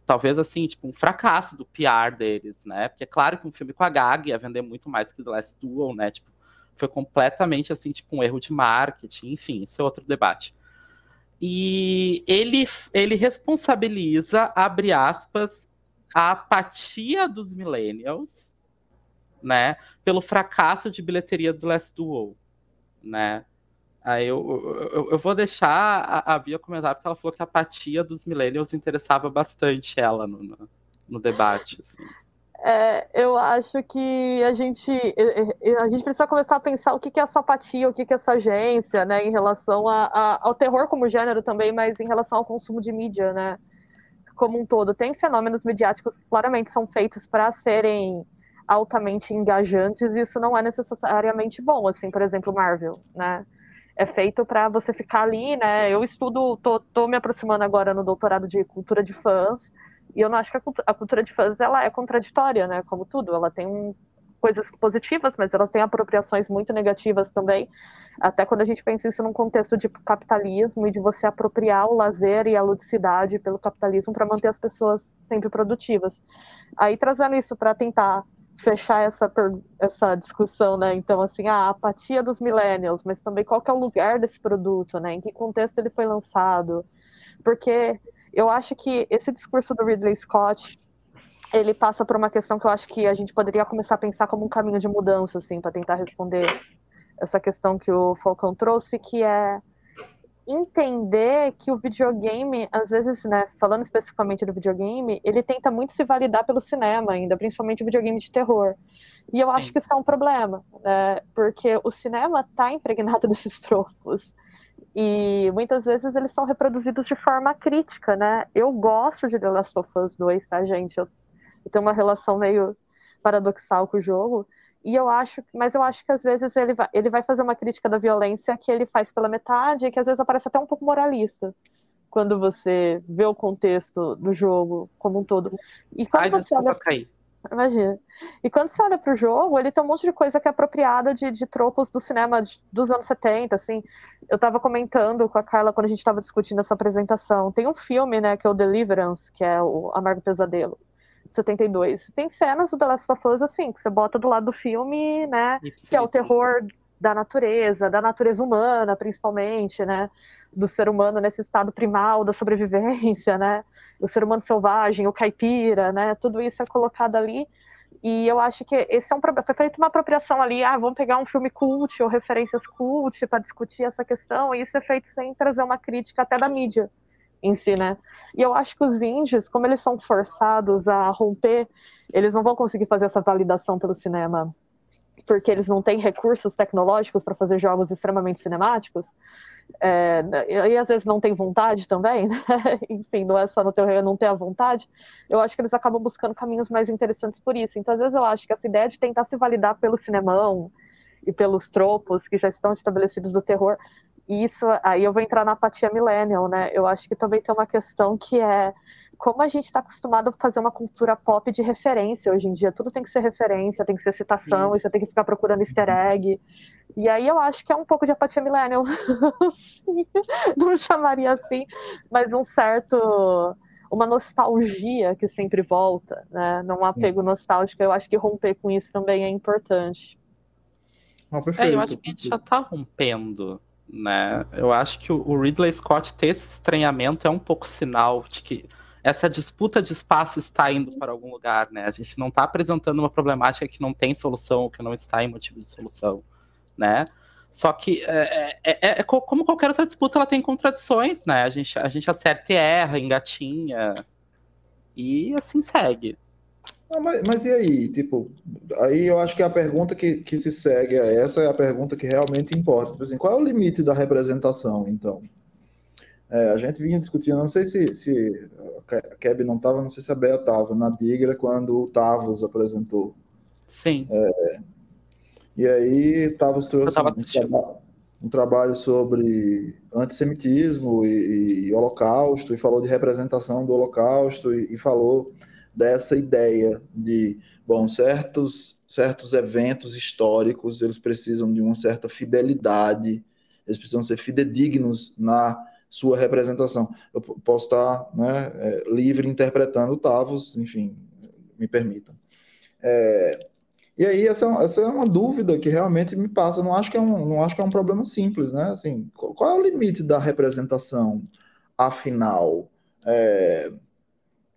D: talvez assim, tipo, um fracasso do PR deles, né? Porque é claro que um filme com a Gag ia vender muito mais que The Last Duel, né? Tipo, foi completamente assim, tipo, um erro de marketing, enfim, isso é outro debate. E ele, ele responsabiliza, abre aspas, a apatia dos millennials, né, pelo fracasso de bilheteria do Last Duel, né. Aí eu, eu, eu vou deixar a, a Bia comentar, porque ela falou que a apatia dos millennials interessava bastante ela no, no, no debate. Assim.
C: É, eu acho que a gente, a gente precisa começar a pensar o que é essa apatia, o que é essa agência, né, em relação a, a, ao terror como gênero também, mas em relação ao consumo de mídia, né, como um todo. Tem fenômenos mediáticos que claramente são feitos para serem altamente engajantes e isso não é necessariamente bom, assim, por exemplo, Marvel, né, é feito para você ficar ali, né, eu estudo, tô, tô me aproximando agora no doutorado de cultura de fãs, e eu não acho que a cultura de fãs ela é contraditória, né? Como tudo, ela tem coisas positivas, mas elas têm apropriações muito negativas também. Até quando a gente pensa isso num contexto de capitalismo e de você apropriar o lazer e a ludicidade pelo capitalismo para manter as pessoas sempre produtivas. Aí trazendo isso para tentar fechar essa, essa discussão, né? Então, assim, a apatia dos millennials, mas também qual que é o lugar desse produto, né? Em que contexto ele foi lançado? Porque eu acho que esse discurso do Ridley Scott ele passa por uma questão que eu acho que a gente poderia começar a pensar como um caminho de mudança, assim, para tentar responder essa questão que o Falcão trouxe, que é entender que o videogame, às vezes, né, falando especificamente do videogame, ele tenta muito se validar pelo cinema ainda, principalmente o videogame de terror. E eu Sim. acho que isso é um problema, né, porque o cinema está impregnado desses tropos. E muitas vezes eles são reproduzidos de forma crítica, né? Eu gosto de The Last of Us 2, tá, gente? Eu, eu tenho uma relação meio paradoxal com o jogo, e eu acho, mas eu acho que às vezes ele vai, ele vai fazer uma crítica da violência que ele faz pela metade, que às vezes aparece até um pouco moralista quando você vê o contexto do jogo como um todo. E quando
D: Ai,
C: você olha,
D: cair.
C: imagina. E quando você olha para o jogo, ele tem um monte de coisa que é apropriada de, de tropos do cinema dos anos 70, assim. Eu estava comentando com a Carla quando a gente estava discutindo essa apresentação. Tem um filme, né, que é o Deliverance, que é o Amargo Pesadelo 72. Tem cenas do The Last of Us, assim, que você bota do lado do filme, né? Que é o terror da natureza, da natureza humana, principalmente, né? Do ser humano nesse estado primal da sobrevivência, né? O ser humano selvagem, o caipira, né? Tudo isso é colocado ali. E eu acho que esse é um problema. Foi feita uma apropriação ali, ah, vamos pegar um filme cult ou referências cult para discutir essa questão, e isso é feito sem trazer uma crítica até da mídia em si, né? E eu acho que os indies, como eles são forçados a romper, eles não vão conseguir fazer essa validação pelo cinema, porque eles não têm recursos tecnológicos para fazer jogos extremamente cinemáticos, é, e às vezes não tem vontade também, né? enfim, não é só no teu não ter a vontade, eu acho que eles acabam buscando caminhos mais interessantes por isso. Então, às vezes eu acho que essa ideia de tentar se validar pelo cinemão, e pelos tropos que já estão estabelecidos do terror, isso, aí eu vou entrar na apatia millennial, né? Eu acho que também tem uma questão que é como a gente está acostumado a fazer uma cultura pop de referência hoje em dia. Tudo tem que ser referência, tem que ser citação, isso. e você tem que ficar procurando easter egg. E aí eu acho que é um pouco de apatia millennial. Não chamaria assim, mas um certo uma nostalgia que sempre volta, né? Não um apego nostálgico. Eu acho que romper com isso também é importante.
D: Ah, é, eu acho que a gente já está rompendo né? Eu acho que o Ridley Scott ter esse estranhamento é um pouco sinal de que essa disputa de espaço está indo para algum lugar, né? A gente não está apresentando uma problemática que não tem solução, que não está em motivo de solução, né? Só que é, é, é, é como qualquer outra disputa, ela tem contradições, né? A gente, a gente acerta e erra, engatinha, e assim segue.
B: Não, mas, mas, e aí? Tipo, aí eu acho que a pergunta que, que se segue a essa é a pergunta que realmente importa. Tipo assim, qual é o limite da representação, então? É, a gente vinha discutindo, não sei se, se a Keb não estava, não sei se a Bea estava, na Digra, quando o Tavos apresentou.
D: Sim.
B: É, e aí Tavos trouxe um trabalho, um, trabalho sobre antissemitismo e, e, holocausto, e falou de representação do holocausto, e, e falou dessa ideia de, bom, certos, certos eventos históricos, eles precisam de uma certa fidelidade, eles precisam ser fidedignos na sua representação. Eu posso estar né, é, livre interpretando Tavos, enfim, me permitam. É, e aí, essa, essa, é uma dúvida que realmente me passa. não acho que é um, não acho que é um problema simples, né? Assim, qual é o limite da representação, afinal? É,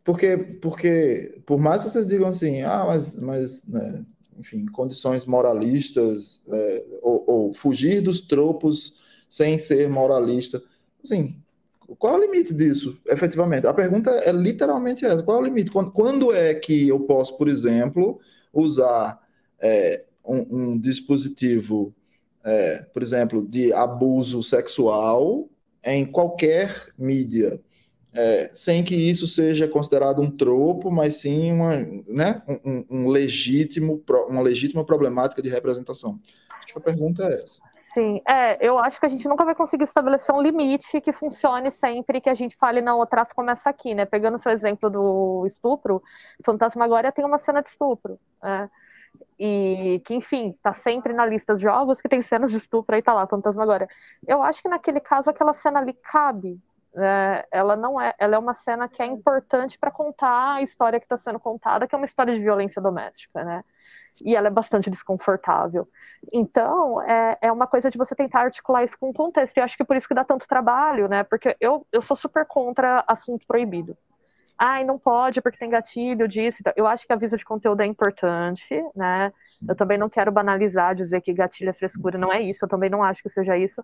B: porque, porque por mais que vocês digam assim, ah, mas, mas né, enfim, condições moralistas, é, ou, ou, fugir dos tropos sem ser moralista, assim, qual é o limite disso, efetivamente? A pergunta é literalmente essa, qual é o limite? Quando, quando é que eu posso, por exemplo, usar é, um, um, dispositivo, é, por exemplo, de abuso sexual em qualquer mídia, é, sem que isso seja considerado um tropo, mas sim uma, né, um, um, legítimo, uma legítima problemática de representação. Acho que a pergunta é essa.
C: Sim, é, eu acho que a gente nunca vai conseguir estabelecer um limite que funcione sempre, que a gente fale, não, o traço começa aqui, né? Pegando o seu exemplo do estupro, Fantasmagoria tem uma cena de estupro, né? E que, enfim, tá sempre na lista de jogos que tem cenas de estupro, aí tá lá, Fantasmagoria. Eu acho que naquele caso aquela cena ali cabe, é, ela não é, ela é uma cena que é importante para contar a história que está sendo contada, que é uma história de violência doméstica, né? E ela é bastante desconfortável. Então, é, é uma coisa de você tentar articular isso com o contexto. E acho que por isso que dá tanto trabalho, né? Porque eu, eu sou super contra assunto proibido. Ai, não pode porque tem gatilho disso. Eu acho que aviso de conteúdo é importante, né? Eu também não quero banalizar, dizer que gatilho é frescura, não é isso, eu também não acho que seja isso.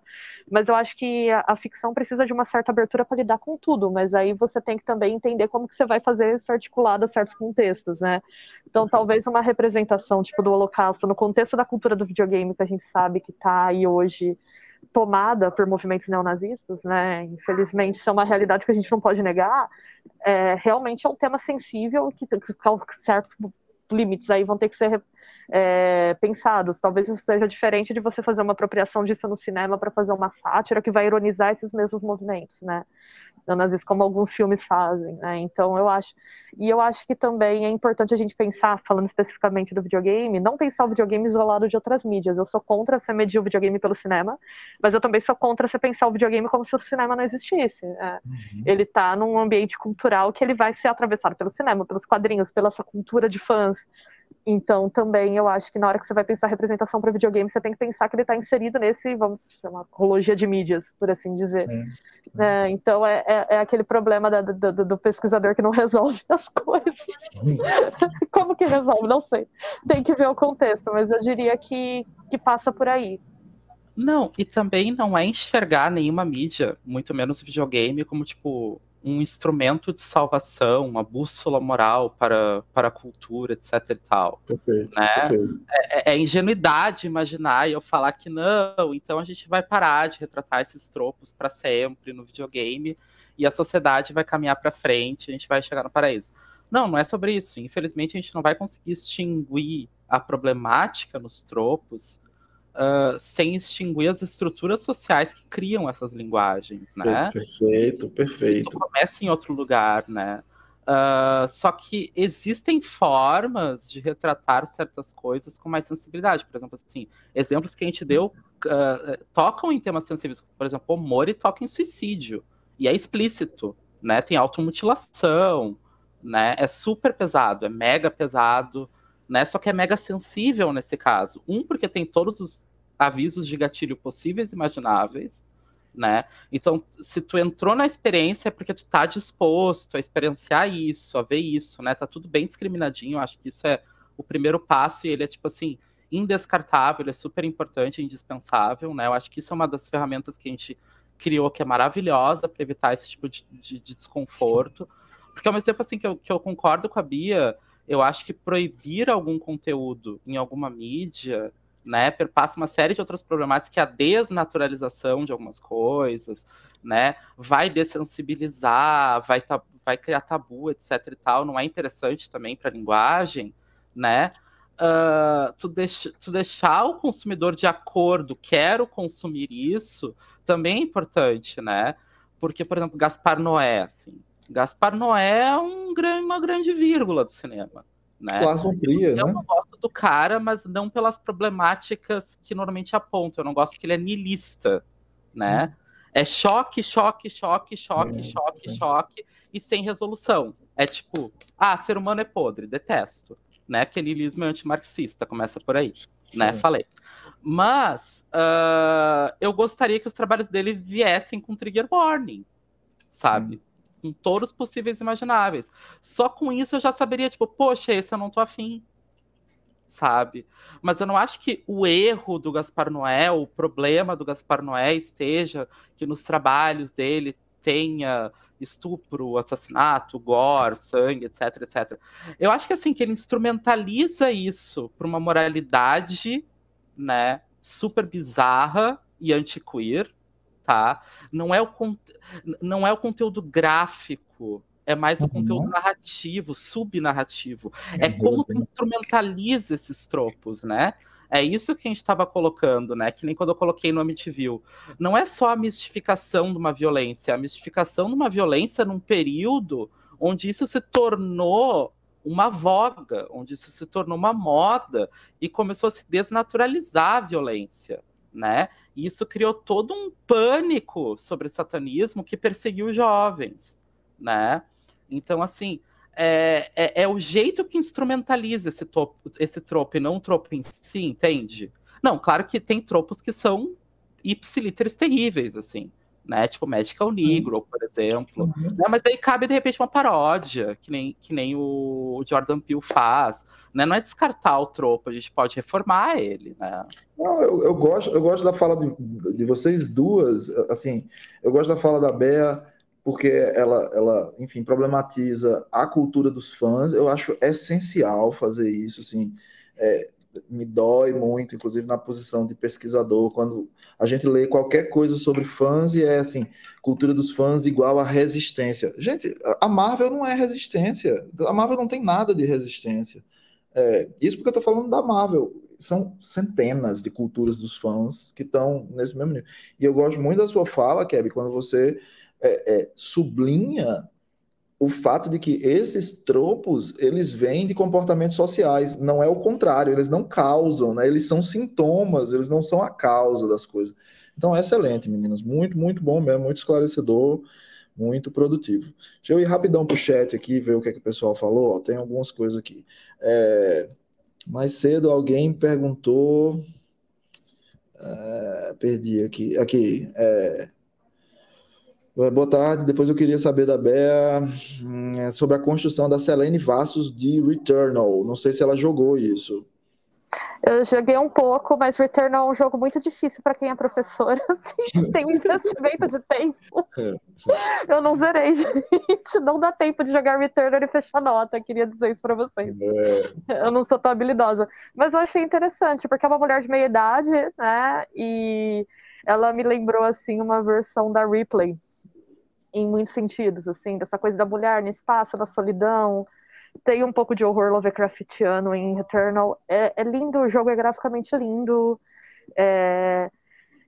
C: Mas eu acho que a, a ficção precisa de uma certa abertura para lidar com tudo, mas aí você tem que também entender como que você vai fazer isso articulado a certos contextos, né? Então, talvez uma representação, tipo, do Holocausto, no contexto da cultura do videogame, que a gente sabe que está aí hoje tomada por movimentos neonazistas, né? Infelizmente, isso é uma realidade que a gente não pode negar. É, realmente é um tema sensível que, que certos limites aí vão ter que ser é, pensados. Talvez isso seja diferente de você fazer uma apropriação disso no cinema para fazer uma sátira que vai ironizar esses mesmos movimentos, né? Às vezes, como alguns filmes fazem, né? Então, eu acho. E eu acho que também é importante a gente pensar, falando especificamente do videogame, não pensar o videogame isolado de outras mídias. Eu sou contra você medir o videogame pelo cinema, mas eu também sou contra você pensar o videogame como se o cinema não existisse. Né? Uhum. Ele está num ambiente cultural que ele vai ser atravessado pelo cinema, pelos quadrinhos, pela essa cultura de fãs. Então, também eu acho que na hora que você vai pensar representação para videogame, você tem que pensar que ele está inserido nesse, vamos chamar, rologia de mídias, por assim dizer. É. É, então, é, é, é, aquele problema da, do, do, pesquisador que não resolve as coisas. Como que resolve? Não sei. Tem que ver o contexto, mas eu diria que, que passa por aí.
D: Não, e também não é enxergar nenhuma mídia, muito menos videogame, como tipo um instrumento de salvação, uma bússola moral para, para a cultura, etc e tal.
B: Perfeito,
D: né?
B: perfeito.
D: É, é, ingenuidade imaginar e eu falar que não, então a gente vai parar de retratar esses tropos para sempre no videogame e a sociedade vai caminhar para frente, a gente vai chegar no paraíso. Não, não é sobre isso. Infelizmente a gente não vai conseguir extinguir a problemática nos tropos uh, sem extinguir as estruturas sociais que criam essas linguagens, né?
B: Perfeito, perfeito. Isso
D: começa em outro lugar, né? Uh, só que existem formas de retratar certas coisas com mais sensibilidade. Por exemplo, assim, exemplos que a gente deu uh, tocam em temas sensíveis, por exemplo, o Mori toca em suicídio. E é explícito, né? Tem automutilação, né? É super pesado, é mega pesado né? Só que é mega sensível nesse caso. Um, porque tem todos os avisos de gatilho possíveis e imagináveis, né? Então, se tu entrou na experiência é porque tu tá disposto a experienciar isso, a ver isso, né? Tá tudo bem discriminadinho, acho que isso é o primeiro passo e ele é tipo assim, indescartável, ele é super importante, indispensável, né? Eu acho que isso é uma das ferramentas que a gente criou que é maravilhosa para evitar esse tipo de, de, de, desconforto. Porque ao mesmo tempo assim que eu, que eu concordo com a Bia, eu acho que proibir algum conteúdo em alguma mídia, né, perpassa uma série de outras problemáticas que a desnaturalização de algumas coisas, né, vai dessensibilizar, vai, vai criar tabu, etc e tal, não é interessante também para a linguagem, né, uh, tu, deix, tu deixar o consumidor de acordo, quero consumir isso, também é importante, né, porque, por exemplo, Gaspar Noé, assim, Gaspar Noé é um, uma grande vírgula do cinema. Né?
B: Cria,
D: eu
B: né?
D: não gosto do cara, mas não pelas problemáticas que normalmente apontam. Eu não gosto que ele é niilista, né? Hum. É choque, choque, choque, choque, é, choque, é. choque e sem resolução. É tipo, ah, ser humano é podre, detesto, né? Que niilismo é antimarxista, começa por aí, né? Falei. Mas uh, eu gostaria que os trabalhos dele viessem com trigger warning, sabe? Hum com todos os possíveis imagináveis. Só com isso eu já saberia, tipo, poxa, esse eu não tô afim. Sabe? Mas eu não acho que o erro do Gaspar Noé, o problema do Gaspar Noé esteja que nos trabalhos dele tenha estupro, assassinato, gore, sangue, etc, etc. Eu acho que assim que ele instrumentaliza isso para uma moralidade, né, super bizarra e antiqueer, tá? Não é o, não é o conteúdo gráfico, é mais o uhum. conteúdo narrativo, subnarrativo. É como tu instrumentaliza esses tropos, né? É isso que a gente estava colocando, né? Que nem quando eu coloquei no Amityville. Não é só a mistificação de uma violência, é a mistificação de uma violência num período onde isso se tornou uma voga, onde isso se tornou uma moda e começou a se desnaturalizar a violência né? E isso criou todo um pânico sobre satanismo que perseguiu jovens, né? Então, assim, é, é, é o jeito que instrumentaliza esse, topo, esse tropo e não o tropo em si, entende? Não, claro que tem tropos que são ipsiliteres terríveis, assim, né? Tipo Magical Negro, por exemplo. Uhum. Né? Mas daí cabe, de repente, uma paródia, que nem, que nem o Jordan Peele faz. Né? Não é descartar o tropo, a gente pode reformar ele, né?
B: Não, eu, eu gosto, eu gosto da fala de, de vocês duas, assim, eu gosto da fala da Bea porque ela, ela, enfim, problematiza a cultura dos fãs. Eu acho essencial fazer isso, assim. É, me dói muito, inclusive na posição de pesquisador, quando a gente lê qualquer coisa sobre fãs e é assim, cultura dos fãs igual a resistência. Gente, a Marvel não é resistência. A Marvel não tem nada de resistência. É, isso porque eu tô falando da Marvel. São centenas de culturas dos fãs que estão nesse mesmo nível. E eu gosto muito da sua fala, Keb, quando você é, é, sublinha o fato de que esses tropos eles vêm de comportamentos sociais, não é o contrário, eles não causam, né? Eles são sintomas, eles não são a causa das coisas. Então é excelente, meninas, muito, muito bom mesmo, muito esclarecedor, muito produtivo. Deixa eu ir rapidão pro chat aqui, ver o que, é que o pessoal falou. Ó, tem algumas coisas aqui. É... Mais cedo alguém perguntou. É... Perdi aqui. Aqui. É... Boa tarde. Depois eu queria saber da Bea hum, é, sobre a construção da Selene Vassos de Returnal. Não sei se ela jogou isso.
C: Eu joguei um pouco, mas Returnal é um jogo muito difícil para quem é professora. Assim, tem um investimento de tempo. É. Eu não zerei, gente. Não dá tempo de jogar Returnal e fechar nota. Queria dizer isso para vocês. É. Eu não sou tão habilidosa. Mas eu achei interessante, porque é uma mulher de meia idade, né? E ela me lembrou, assim, uma versão da Ripley em muitos sentidos, assim, dessa coisa da mulher no espaço, na solidão. Tem um pouco de horror Lovecraftiano em Eternal. É, é lindo, o jogo é graficamente lindo. É,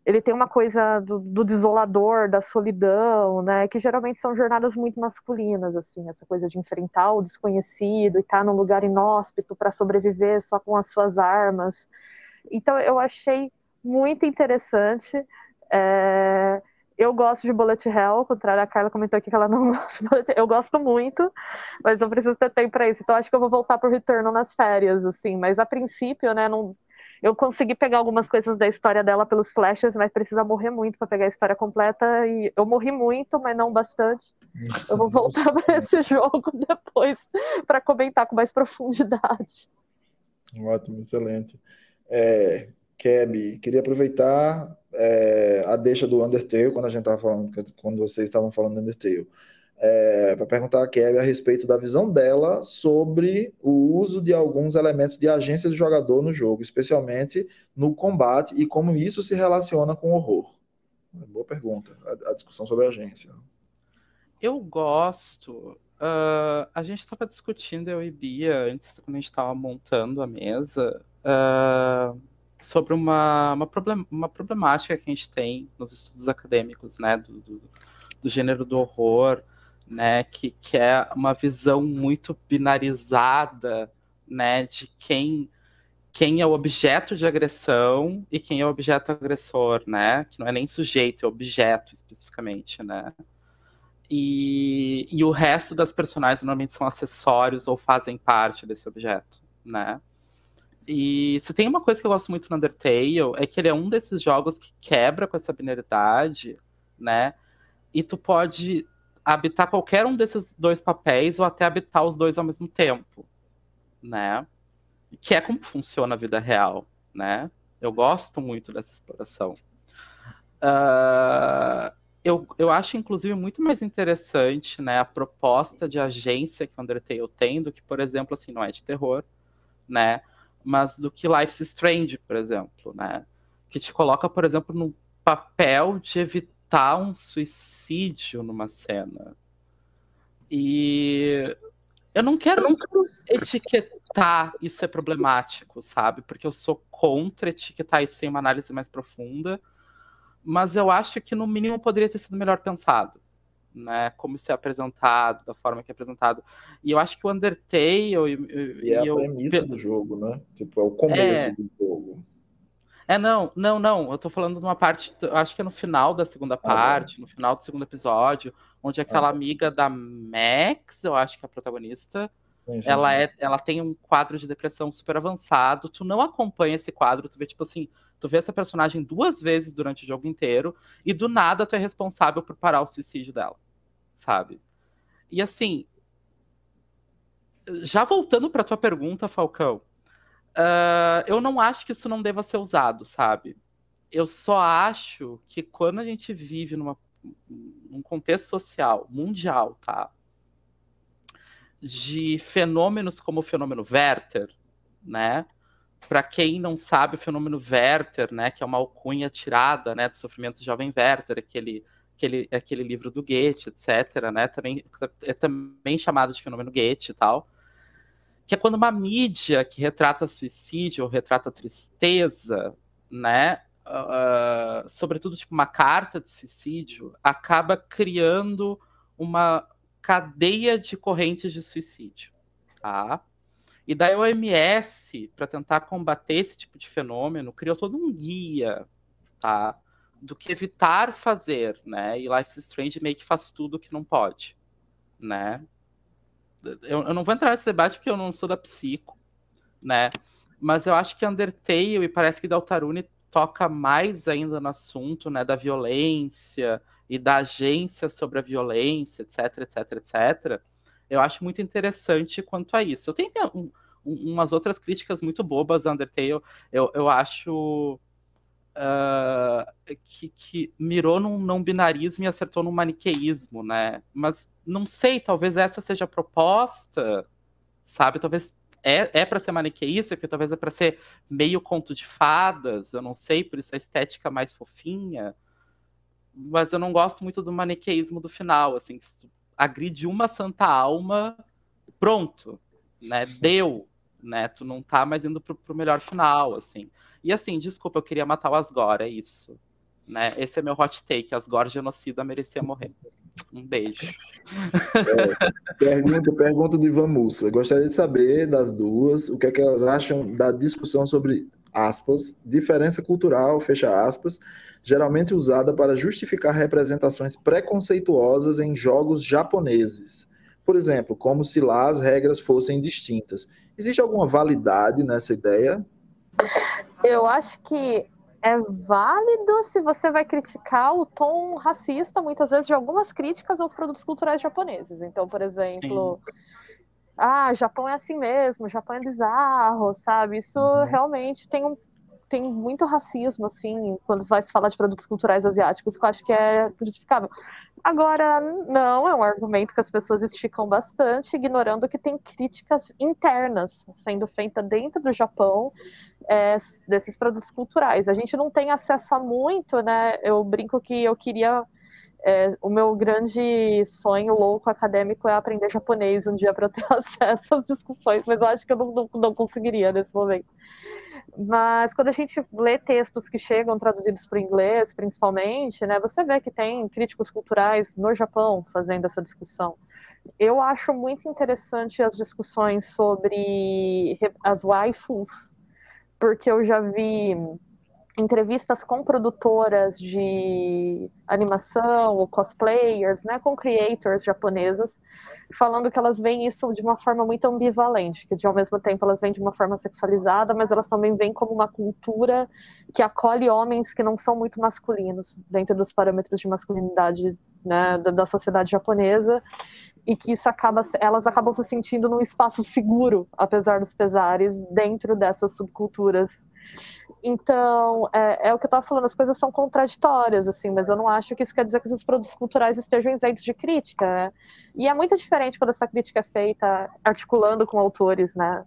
C: ele tem uma coisa do, do, desolador, da solidão, né? Que geralmente são jornadas muito masculinas, assim, essa coisa de enfrentar o desconhecido e estar tá num lugar inóspito para sobreviver só com as suas armas. Então eu achei muito interessante. É, eu gosto de Bullet Hell, ao contrário, a Carla comentou aqui que ela não gosta de Bullet Eu gosto muito, mas eu preciso ter tempo para isso. Então acho que eu vou voltar pro Returnal nas férias, assim. Mas a princípio, né, não... eu consegui pegar algumas coisas da história dela pelos flashes, mas precisa morrer muito para pegar a história completa. E eu morri muito, mas não bastante. Eu vou voltar para esse jogo depois para comentar com mais profundidade.
B: Ótimo, excelente. É, Keb, queria aproveitar é, a deixa do Undertale, quando a gente estava falando, quando vocês estavam falando do Undertale, é, para perguntar a Keb a respeito da visão dela sobre o uso de alguns elementos de agência do jogador no jogo, especialmente no combate, e como isso se relaciona com o horror. Boa pergunta, a, a discussão sobre a agência.
D: Eu gosto. Uh, a gente estava discutindo, eu e Bia, antes, quando a gente estava montando a mesa. Uh sobre uma, uma, problem, uma problemática que a gente tem nos estudos acadêmicos, né, do, do, do gênero do horror, né, que, que é uma visão muito binarizada, né, de quem quem é o objeto de agressão e quem é o objeto agressor, né, que não é nem sujeito, é objeto especificamente, né. E, e o resto das personagens normalmente são acessórios ou fazem parte desse objeto, né. E se tem uma coisa que eu gosto muito no Undertale, é que ele é um desses jogos que quebra com essa binaridade, né? E tu pode habitar qualquer um desses dois papéis ou até habitar os dois ao mesmo tempo, né? Que é como funciona a vida real, né? Eu gosto muito dessa exploração. Uh, eu, eu acho, inclusive, muito mais interessante né, a proposta de agência que o Undertale tem do que, por exemplo, assim, não é de terror, né? Mas do que Life's Strange, por exemplo, né? Que te coloca, por exemplo, no papel de evitar um suicídio numa cena. E eu não quero etiquetar isso é problemático, sabe? Porque eu sou contra etiquetar isso em uma análise mais profunda, mas eu acho que no mínimo poderia ter sido melhor pensado né? Como isso é apresentado, da forma que é apresentado. E eu acho que o Undertale.
B: E, e é a eu... premissa do jogo, né? Tipo, é o começo é... do jogo.
D: É, não, não, não. Eu tô falando de uma parte, acho que é no final da segunda parte, ah, no final do segundo episódio, onde aquela ah, amiga da Max, eu acho que é a protagonista, Sim, sim, ela, sim. É, ela tem um quadro de depressão super avançado. Tu não acompanha esse quadro, tu vê, tipo assim, tu vê essa personagem duas vezes durante o jogo inteiro, e do nada tu é responsável por parar o suicídio dela, sabe? E assim, já voltando para tua pergunta, Falcão, uh, eu não acho que isso não deva ser usado, sabe? Eu só acho que quando a gente vive numa, num contexto social mundial, tá? De fenômenos como o fenômeno Werther, né? Para quem não sabe, o fenômeno Werther, né, que é uma alcunha tirada, né, do sofrimento do jovem Werther, aquele aquele, aquele livro do Goethe, etc., né, também é também chamado de fenômeno Goethe e tal que é quando uma mídia que retrata suicídio ou retrata tristeza, né, uh, sobretudo tipo uma carta de suicídio, acaba criando uma cadeia de correntes de suicídio, tá? E daí a OMS, para tentar combater esse tipo de fenômeno, criou todo um guia, tá? Do que evitar fazer, né? E Life is Strange meio que faz tudo que não pode, né? eu, eu, não vou entrar nesse debate porque eu não sou da psico, né? Mas eu acho que Undertale e parece que Deltarune toca mais ainda no assunto, né, da violência e da agência sobre a violência, etc, etc, etc. Eu acho muito interessante quanto a isso. Eu tenho um, um, umas outras críticas muito bobas a Undertale. Eu, eu acho uh, que, que, mirou num não binarismo e acertou num maniqueísmo, né? Mas não sei, talvez essa seja a proposta, sabe? Talvez é, é para ser maniqueísta, que talvez é para ser meio conto de fadas, eu não sei, por isso a estética mais fofinha. Mas eu não gosto muito do maniqueísmo do final, assim, se tu agride uma santa alma, pronto, né? Deu, né? Tu não tá mais indo pro, pro melhor final, assim. E assim, desculpa, eu queria matar o Asgore, é isso. Né? Esse é meu hot take. Asgore genocida merecia morrer. Um beijo.
B: É, pergunta, pergunta do Ivan Mussa. Gostaria de saber das duas o que, é que elas acham da discussão sobre aspas, diferença cultural, fecha aspas, geralmente usada para justificar representações preconceituosas em jogos japoneses. Por exemplo, como se lá as regras fossem distintas. Existe alguma validade nessa ideia?
C: Eu acho que é válido se você vai criticar o tom racista, muitas vezes, de algumas críticas aos produtos culturais japoneses. Então, por exemplo, Sim. ah, Japão é assim mesmo, Japão é bizarro, sabe? Isso uhum. realmente tem um tem muito racismo, assim, quando vai se falar de produtos culturais asiáticos, que eu acho que é justificável. Agora, não, é um argumento que as pessoas esticam bastante, ignorando que tem críticas internas sendo feitas dentro do Japão é, desses produtos culturais. A gente não tem acesso a muito, né? Eu brinco que eu queria. É, o meu grande sonho louco acadêmico é aprender japonês um dia para ter acesso às discussões, mas eu acho que eu não, não, não conseguiria nesse momento. Mas quando a gente lê textos que chegam traduzidos para o inglês, principalmente, né, você vê que tem críticos culturais no Japão fazendo essa discussão. Eu acho muito interessante as discussões sobre as waifus, porque eu já vi entrevistas com produtoras de animação ou cosplayers, né, com creators japonesas, falando que elas veem isso de uma forma muito ambivalente, que de ao mesmo tempo elas veem de uma forma sexualizada, mas elas também veem como uma cultura que acolhe homens que não são muito masculinos dentro dos parâmetros de masculinidade né, da, da sociedade japonesa e que isso acaba, elas acabam se sentindo num espaço seguro, apesar dos pesares, dentro dessas subculturas então, é, é, o que eu estava falando, as coisas são contraditórias, assim, mas eu não acho que isso quer dizer que esses produtos culturais estejam isentos de crítica, né? E é muito diferente quando essa crítica é feita articulando com autores, né?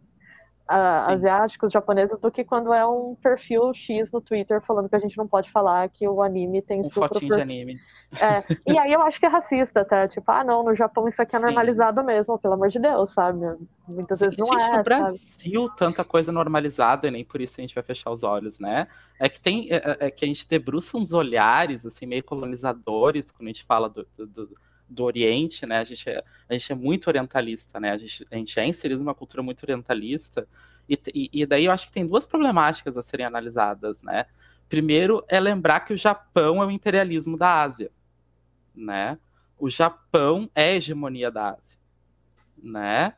C: Uh, asiáticos, japoneses, do que quando é um perfil X no Twitter falando que a gente não pode falar que o anime tem
D: um fotinho de anime.
C: É, e aí eu acho que é racista, até. Tipo, ah, não, no Japão isso aqui é Sim. normalizado mesmo, pelo amor de Deus, sabe? Muitas Sim. vezes não gente, é.
D: No Brasil, sabe? tanta coisa normalizada, e nem por isso a gente vai fechar os olhos, né? É que tem. É, é, é que a gente debruça uns olhares, assim, meio colonizadores, quando a gente fala do, do, do do Oriente, né? A gente é, a gente é muito orientalista, né? A gente, a gente é inserido numa cultura muito orientalista. E, e, daí eu acho que tem duas problemáticas a serem analisadas, né? Primeiro é lembrar que o Japão é o imperialismo da Ásia, né? O Japão é a hegemonia da Ásia, né?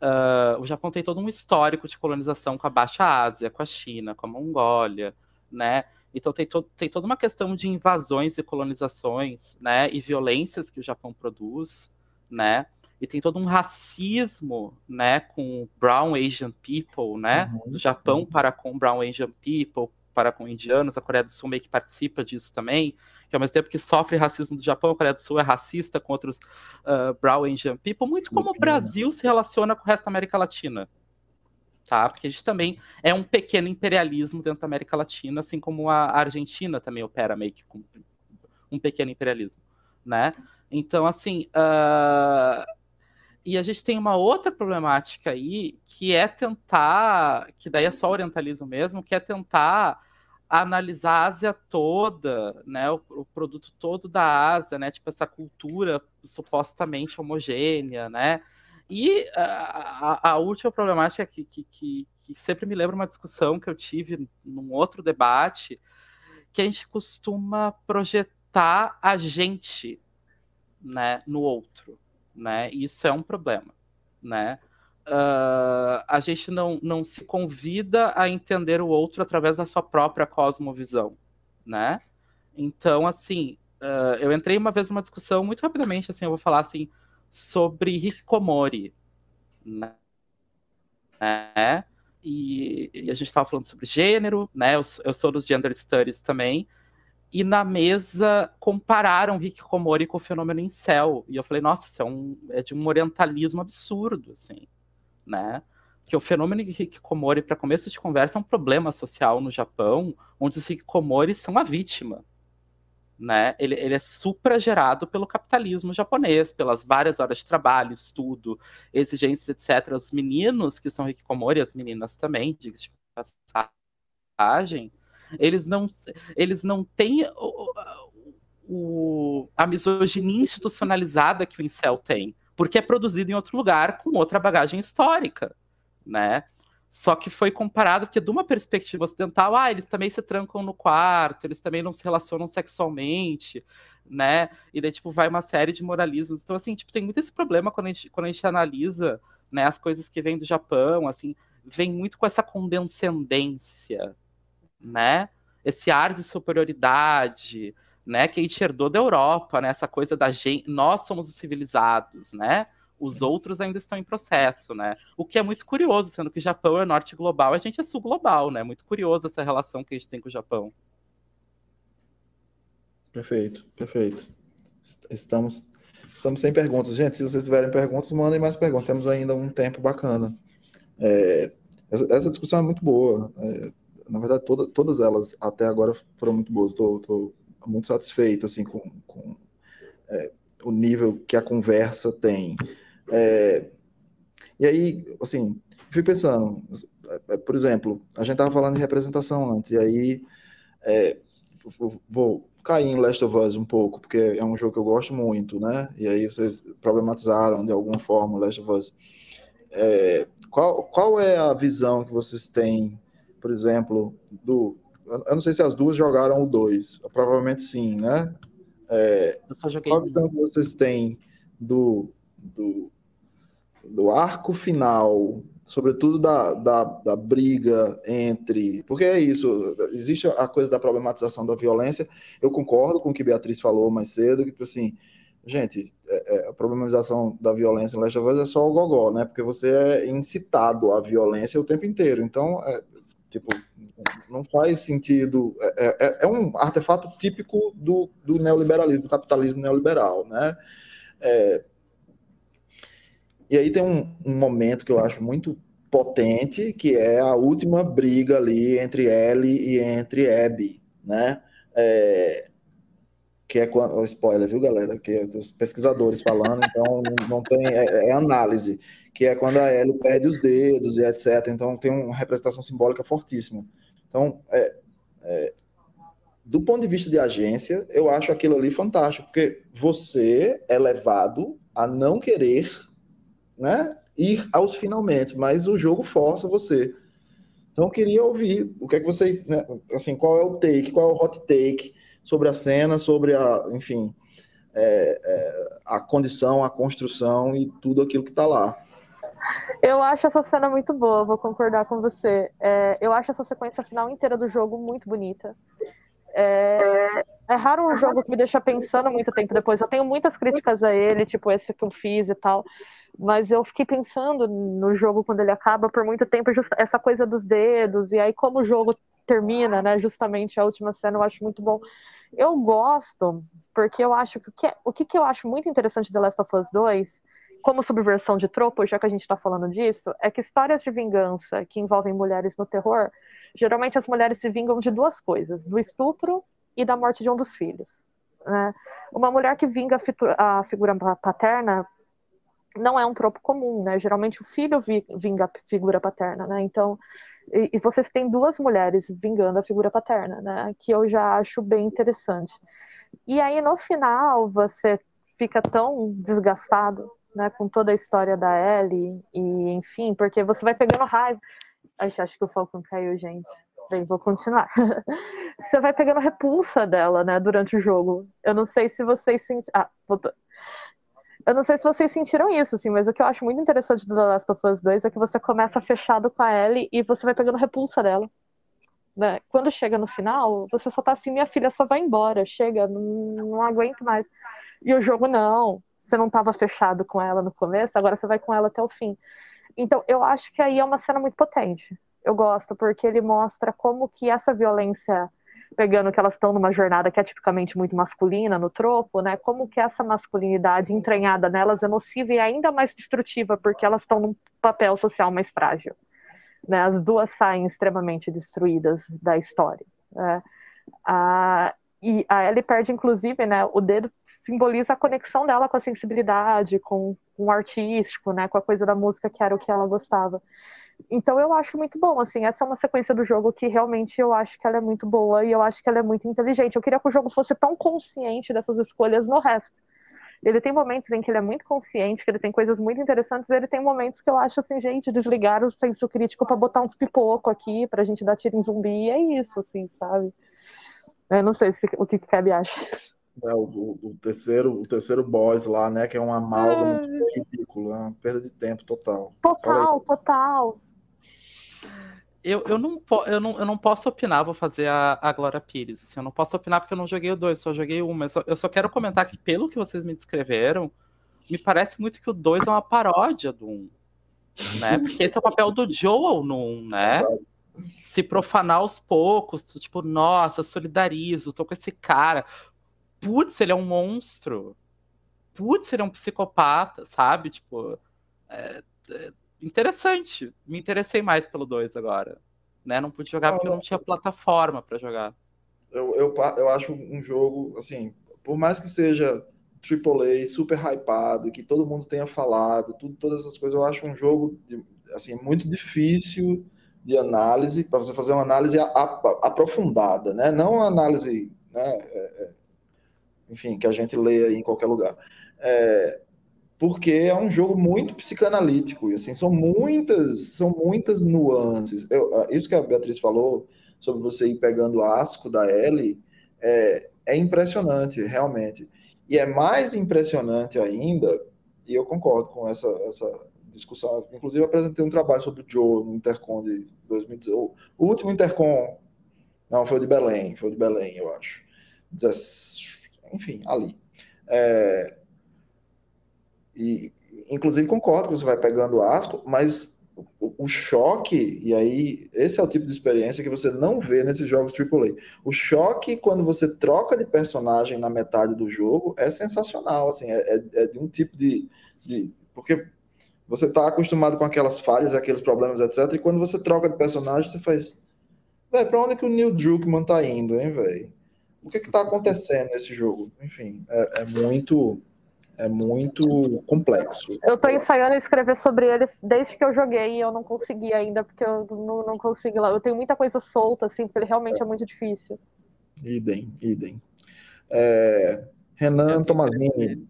D: Uh, o Japão tem todo um histórico de colonização com a Baixa Ásia, com a China, com a Mongólia, né? Então tem, to tem toda uma questão de invasões e colonizações, né? E violências que o Japão produz, né? E tem todo um racismo, né? Com brown Asian people, né? Uhum. Do Japão para com brown Asian people, para com indianos, a Coreia do Sul meio que participa disso também, que ao mesmo tempo que sofre racismo do Japão, a Coreia do Sul é racista com outros uh, brown Asian people, muito como o Brasil se relaciona com o resto da América Latina, tá? Porque a gente também é um pequeno imperialismo dentro da América Latina, assim como a Argentina também opera meio que com um pequeno imperialismo, né? Então, assim, uh... e a gente tem uma outra problemática aí, que é tentar, que daí é só orientalismo mesmo, que é tentar analisar a Ásia toda, né, o, o, produto todo da Ásia, né, tipo essa cultura supostamente homogênea, né, e a, a, última problemática que, que, que, que, sempre me lembra uma discussão que eu tive num outro debate, que a gente costuma projetar a gente, né, no outro, né, e isso é um problema, né, uh, a gente não, não se convida a entender o outro através da sua própria cosmovisão, né? Então, assim, uh, eu entrei uma vez numa discussão muito rapidamente, assim, eu vou falar assim sobre Hikikomori, né? E, e a gente estava falando sobre gênero, né? Eu, eu sou dos gender studies também e na mesa compararam Hikikomori com o fenômeno incel. E eu falei, nossa, isso é, um, é de um orientalismo absurdo, assim né? Que o fenômeno de hikikomori, para começo de conversa, é um problema social no Japão, onde os hikikomori são a vítima. Né? Ele, ele é supragerado pelo capitalismo japonês, pelas várias horas de trabalho, estudo, exigências, etc. Os meninos que são hikikomori, as meninas também, diga de passagem, eles não, eles não têm o, o, a misoginia institucionalizada que o incel tem porque é produzido em outro lugar com outra bagagem histórica, né? Só que foi comparado porque de uma perspectiva ocidental, ah, eles também se trancam no quarto, eles também não se relacionam sexualmente, né? E daí, tipo, vai uma série de moralismos. Então, assim, tipo, tem muito esse problema quando a gente, quando a gente analisa né, as coisas que vêm do Japão, assim, vem muito com essa condescendência, né? Esse ar de superioridade, né, que a gente herdou da Europa, né, essa coisa da gente, nós somos os civilizados, né, os outros ainda estão em processo, né, o que é muito curioso, sendo que Japão é norte global, a gente é sul global, né, muito curioso essa relação que a gente tem com o Japão.
B: Perfeito, perfeito. Estamos, estamos sem perguntas. Gente, se vocês tiverem perguntas, mandem mais perguntas, temos ainda um tempo bacana. É, essa, essa, discussão é muito boa, é, na verdade, toda, todas elas até agora foram muito boas, estou muito satisfeito assim com, com é, o nível que a conversa tem. É, e aí, assim, fui pensando, é, por exemplo, a gente estava falando de representação antes, e aí é, vou cair em Last of Us um pouco, porque é um jogo que eu gosto muito, né? E aí vocês problematizaram de alguma forma o Last of Us. É, qual, qual é a visão que vocês têm, por exemplo, do, eu não sei se as duas jogaram o 2. Provavelmente sim, né? É, qual a visão que vocês têm do, do, do arco final, sobretudo da, da, da, briga entre. Porque é isso, existe a coisa da problematização da violência. Eu concordo com o que Beatriz falou mais cedo, que, tipo assim, gente, é, é, a problematização da violência em Last é só o gogó, né? Porque você é incitado à violência o tempo inteiro. Então, é, tipo, não faz sentido. É, é, é, é, um artefato típico do, do neoliberalismo, do capitalismo neoliberal, né? É, e aí tem um, um, momento que eu acho muito potente, que é a última briga ali entre Ellie e entre Abby, né? É, que é quando. Oh, spoiler, viu, galera? Que é os pesquisadores falando, então não, tem. É, é, análise, que é quando a Ellie perde os dedos e etc. Então tem uma representação simbólica fortíssima. Então, é, é, do ponto de vista de agência, eu acho aquilo ali fantástico, porque você é levado a não querer né, ir aos finalmente, mas o jogo força você. Então, eu queria ouvir o que é que vocês, né, assim, qual é o take, qual é o hot take sobre a cena, sobre a, enfim, é, é, a condição, a construção e tudo aquilo que está lá.
C: Eu acho essa cena muito boa, vou concordar com você. É, eu acho essa sequência final inteira do jogo muito bonita. É, é, raro um jogo que me deixa pensando muito tempo depois. Eu tenho muitas críticas a ele, tipo esse que eu fiz e tal. Mas eu fiquei pensando no jogo quando ele acaba por muito tempo, essa coisa dos dedos, e aí como o jogo termina, né? Justamente a última cena eu acho muito bom. Eu gosto, porque eu acho que o que, é, o que, eu acho muito interessante de The Last of Us 2 como subversão de tropo, já que a gente está falando disso, é que histórias de vingança que envolvem mulheres no terror, geralmente as mulheres se vingam de duas coisas: do estupro e da morte de um dos filhos. Né? Uma mulher que vinga a figura paterna não é um tropo comum, né? Geralmente o filho vinga a figura paterna, né? Então, e, e vocês têm duas mulheres vingando a figura paterna, né? Que eu já acho bem interessante. E aí no final você fica tão desgastado né, com toda a história da Ellie, e enfim, porque você vai pegando raiva. Ai, acho que o Falcon caiu, gente. Bem, vou continuar. você vai pegando repulsa dela, né, durante o jogo. Eu não sei se vocês sentiram. Ah, voltou. Eu não sei se vocês sentiram isso, assim, mas o que eu acho muito interessante do The Last of Us 2 é que você começa fechado com a Ellie e você vai pegando repulsa dela. Né? Quando chega no final, você só tá assim, minha filha só vai embora, chega, não, não aguento mais. E o jogo não você não estava fechado com ela no começo, agora você vai com ela até o fim. Então, eu acho que aí é uma cena muito potente. Eu gosto, porque ele mostra como que essa violência, pegando que elas estão numa jornada que é tipicamente muito masculina no tropo, né? Como que essa masculinidade entranhada nelas é nociva e ainda mais destrutiva, porque elas estão num papel social mais frágil. Né? As duas saem extremamente destruídas da história. Né? Ah, e a Ellie perde, inclusive, né? O dedo simboliza a conexão dela com a sensibilidade, com, com o artístico, né? Com a coisa da música que era o que ela gostava. Então eu acho muito bom, assim, essa é uma sequência do jogo que realmente eu acho que ela é muito boa e eu acho que ela é muito inteligente. Eu queria que o jogo fosse tão consciente dessas escolhas no resto. Ele tem momentos em que ele é muito consciente, que ele tem coisas muito interessantes, e ele tem momentos que eu acho assim, gente, desligar o senso crítico para botar uns pipoco aqui, pra gente dar tiro em zumbi, e é isso, assim, sabe? Eu não sei se, o que, que Cabe acha.
B: É, o, o, terceiro, o terceiro boss lá, né? Que é uma amálgama é. ridículo, é uma perda de tempo total.
C: Total, total.
D: Eu, eu, não, eu, não, eu não posso opinar, vou fazer a, a Glória Pires. Assim, eu não posso opinar porque eu não joguei o dois, só joguei um. Mas eu só quero comentar que, pelo que vocês me descreveram, me parece muito que o 2 é uma paródia do 1. Um, né? Porque esse é o papel do Joel no 1, um, né? Se profanar aos poucos, tipo, nossa, solidarizo, tô com esse cara. Putz, ele é um monstro. Putz, ele é um psicopata, sabe? Tipo, é, é interessante. Me interessei mais pelo 2 agora. Né? Não pude jogar porque eu não tinha plataforma para jogar.
B: Eu, eu, eu acho um jogo, assim, por mais que seja AAA, super hypado, que todo mundo tenha falado, tudo, todas essas coisas, eu acho um jogo assim, muito difícil de análise, para você fazer uma análise aprofundada, né? não uma análise, né, é, é, enfim, que a gente lê em qualquer lugar. É, porque é um jogo muito psicanalítico, e assim, são muitas, são muitas nuances. Eu, isso que a Beatriz falou sobre você ir pegando asco da Ellie é, é impressionante, realmente. E é mais impressionante ainda, e eu concordo com essa, essa discussão. Inclusive, apresentei um trabalho sobre o Joe no Intercom de 2018. O último Intercom, não, foi o de Belém, foi o de Belém, eu acho. Enfim, ali. É, e, inclusive, concordo que você vai pegando asco, mas o, o, choque, e aí, esse é o tipo de experiência que você não vê nesses jogos AAA. O choque, quando você troca de personagem na metade do jogo, é sensacional, assim, é, é, é de um tipo de, de porque você está acostumado com aquelas falhas, aqueles problemas, etc. E quando você troca de personagem, você faz. Véi, pra onde é que o Neil Druckmann tá indo, hein, velho? O que que tá acontecendo nesse jogo? Enfim, é, é, muito. É muito complexo.
C: Eu tô ensaiando escrever sobre ele desde que eu joguei e eu não consegui ainda, porque eu não, não consigo lá. Eu tenho muita coisa solta, assim, porque ele realmente é, é muito difícil.
B: Idem, idem. É, Renan Tomazini,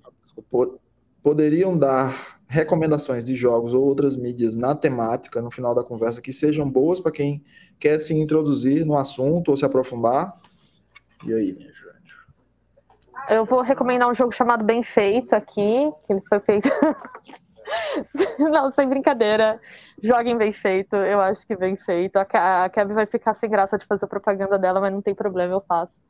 B: poderiam dar recomendações de jogos ou outras mídias na temática no final da conversa que sejam boas para quem quer se introduzir no assunto ou se aprofundar. E aí, minha?
C: Eu vou recomendar um jogo chamado Bem Feito aqui, que ele foi feito. Não, sem brincadeira. Joguem bem feito. Eu acho que bem feito. A Keb vai ficar sem graça de fazer propaganda dela, mas não tem problema, eu faço.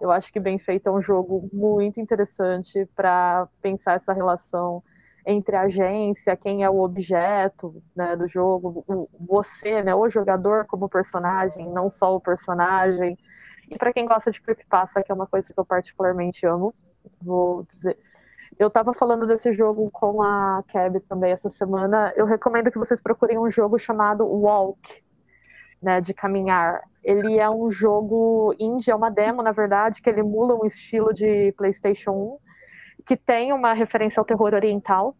C: Eu acho que bem feito é um jogo muito interessante para pensar essa relação entre a agência, quem é o objeto né, do jogo, você, né, o jogador como personagem, não só o personagem. E para quem gosta de creepypasta, que é uma coisa que eu particularmente amo, vou dizer. Eu estava falando desse jogo com a Keb também essa semana. Eu recomendo que vocês procurem um jogo chamado Walk, né, de caminhar. Ele é um jogo indie, é uma demo, na verdade, que ele emula um estilo de PlayStation 1, que tem uma referência ao terror oriental,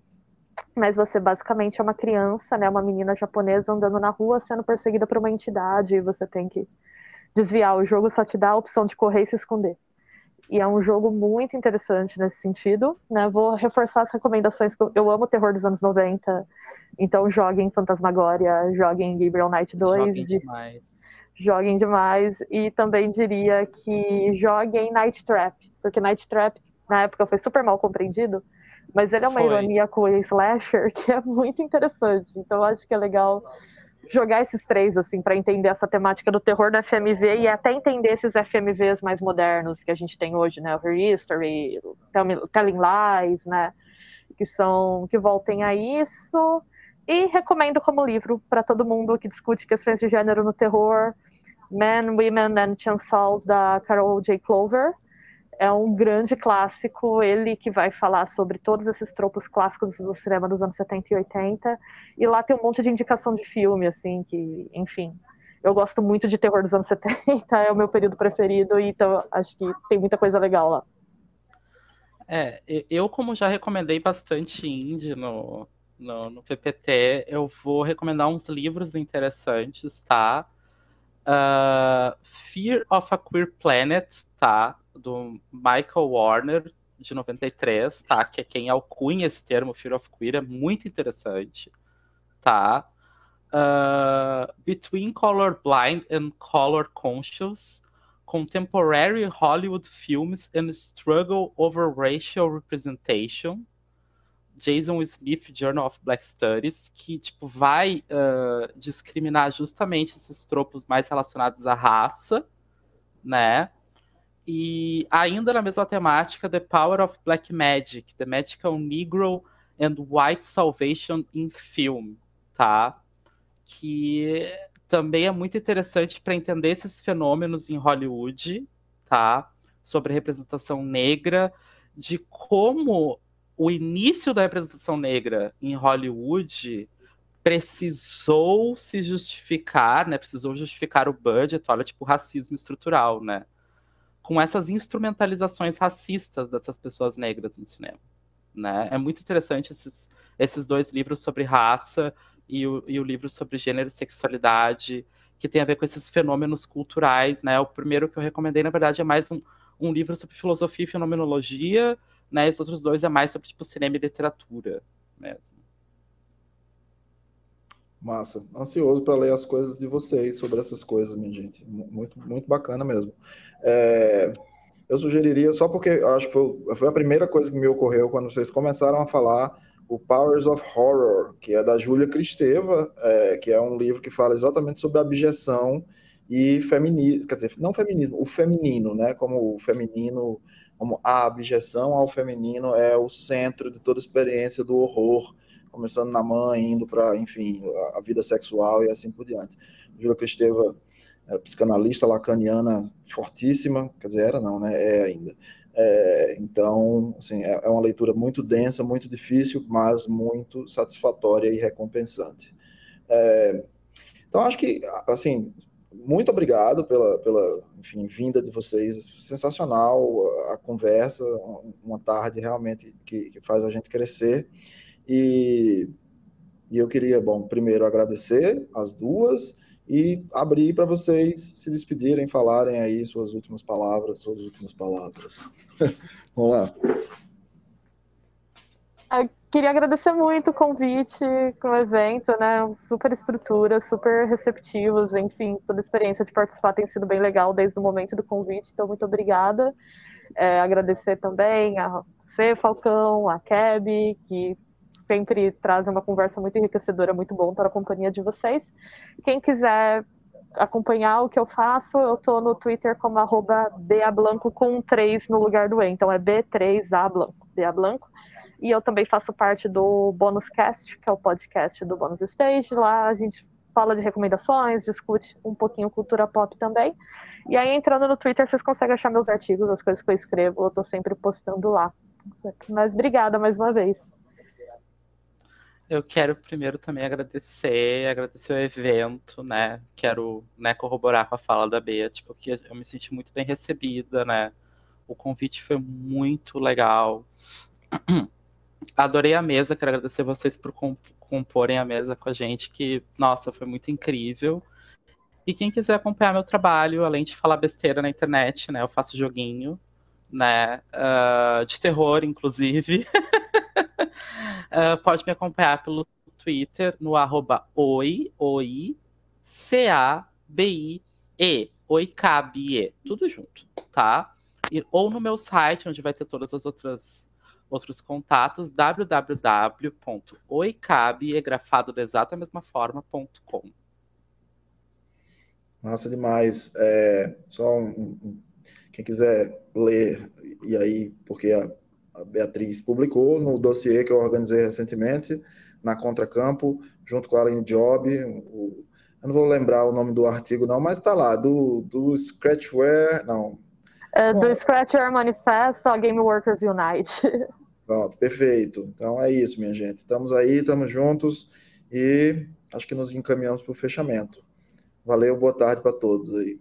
C: mas você basicamente é uma criança, né, uma menina japonesa andando na rua sendo perseguida por uma entidade e você tem que desviar. O jogo só te dá a opção de correr e se esconder. E é um jogo muito interessante nesse sentido, né? Vou reforçar as recomendações. Eu amo o terror dos anos 90, então joguem Fantasmagoria, joguem Gabriel Knight 2.
D: Joguem demais.
C: Joguem demais. E também diria que joguem Night Trap, porque Night Trap na época foi super mal compreendido, mas ele é uma foi. ironia com o slasher que é muito interessante. Então eu acho que é legal jogar esses três, assim, para entender essa temática do terror da FMV e até entender esses FMVs mais modernos que a gente tem hoje, né? O Her History, Telling Lies, né? Que são, que voltem a isso. E recomendo como livro para todo mundo que discute questões de gênero no terror, Men, Women and Chancells, da Carol J. Clover é um grande clássico, ele que vai falar sobre todos esses tropos clássicos do cinema dos anos 70 e 80, e lá tem um monte de indicação de filme, assim, que, enfim, eu gosto muito de terror dos anos 70, é o meu período preferido, então acho que tem muita coisa legal lá.
D: É, eu como já recomendei bastante indie no, no, no PPT, eu vou recomendar uns livros interessantes, tá? Uh, Fear of a Queer Planet, tá? Do Michael Warner, de 93, tá? Que é quem alcunha esse termo, Fear of Queer, é muito interessante, tá? Uh, Between Color Blind and Color Conscious, Contemporary Hollywood Films and Struggle Over Racial Representation, Jason Smith, Journal of Black Studies, que tipo vai uh, discriminar justamente esses tropos mais relacionados à raça, né? E ainda na mesma temática, The Power of Black Magic, The Magical Negro and White Salvation in Film, tá? Que também é muito interessante para entender esses fenômenos em Hollywood, tá? Sobre representação negra, de como o início da representação negra em Hollywood precisou se justificar, né? Precisou justificar o budget, olha, tipo, racismo estrutural, né? Com essas instrumentalizações racistas dessas pessoas negras no cinema. Né? É muito interessante esses, esses dois livros sobre raça e o, e o livro sobre gênero e sexualidade, que tem a ver com esses fenômenos culturais. Né? O primeiro que eu recomendei, na verdade, é mais um, um livro sobre filosofia e fenomenologia, né? Os outros dois é mais sobre tipo, cinema e literatura mesmo.
B: Massa. Ansioso para ler as coisas de vocês sobre essas coisas, minha gente. Muito, muito bacana mesmo. É, eu sugeriria, só porque acho que foi, foi, a primeira coisa que me ocorreu quando vocês começaram a falar o Powers of Horror, que é da Júlia Cristeva, é, que é um livro que fala exatamente sobre abjeção e feminismo, quer dizer, não feminismo, o feminino, né? Como o feminino, como a abjeção ao feminino é o centro de toda experiência do horror começando na mãe, indo para, enfim, a, vida sexual e assim por diante. Júlia Cristeva era psicanalista lacaniana fortíssima, quer dizer, era não, né? É ainda. É, então, assim, é, é, uma leitura muito densa, muito difícil, mas muito satisfatória e recompensante. É, então, acho que, assim, muito obrigado pela, pela enfim, vinda de vocês, sensacional a, a conversa, uma tarde realmente que, que faz a gente crescer. E, e eu queria, bom, primeiro agradecer as duas e abrir para vocês se despedirem, falarem aí suas últimas palavras, suas últimas palavras. Vamos lá.
C: Eu queria agradecer muito o convite com o evento, né? Super estrutura, super receptivos, enfim, toda a experiência de participar tem sido bem legal desde o momento do convite, então muito obrigada. É, agradecer também a Fê Falcão, a Keb, que sempre trazem uma conversa muito enriquecedora, muito bom estar na companhia de vocês. Quem quiser acompanhar o que eu faço, eu tô no Twitter como arroba Beablanco com 3 no lugar do E, então é B3A Blanco, E eu também faço parte do Bonus Cast, que é o podcast do Bonus Stage. Lá a gente fala de recomendações, discute um pouquinho cultura pop também. E aí, entrando no Twitter, vocês conseguem achar meus artigos, as coisas que eu escrevo, eu tô sempre postando lá. Mas obrigada mais uma vez.
D: Eu quero primeiro também agradecer, agradecer o evento, né? Quero né, corroborar com a fala da Bea, porque eu me senti muito bem recebida, né? O convite foi muito legal. Adorei a mesa, quero agradecer vocês por comporem a mesa com a gente, que, nossa, foi muito incrível. E quem quiser acompanhar meu trabalho, além de falar besteira na internet, né? Eu faço joguinho, né? Uh, de terror, inclusive. uh, pode me acompanhar pelo Twitter no arroba oi, oi, C-A-B-I-E, oicabie, tudo junto, tá? E, ou no meu site, onde vai ter todas as outras outros contatos, www.oicabe, grafado da exata mesma forma.com.
B: Massa demais. É, só um, quem quiser ler, e aí, porque a, a, Beatriz publicou no dossiê que eu organizei recentemente, na Contracampo, junto com a Aline Job, o, eu não vou lembrar o nome do artigo não, mas está lá, do, do Scratchware, não,
C: Uh, do Scratchware Manifesto a Game Workers Unite.
B: Pronto, perfeito. Então é isso, minha gente. Estamos aí, estamos juntos e acho que nos encaminhamos para o fechamento. Valeu, boa tarde para todos aí.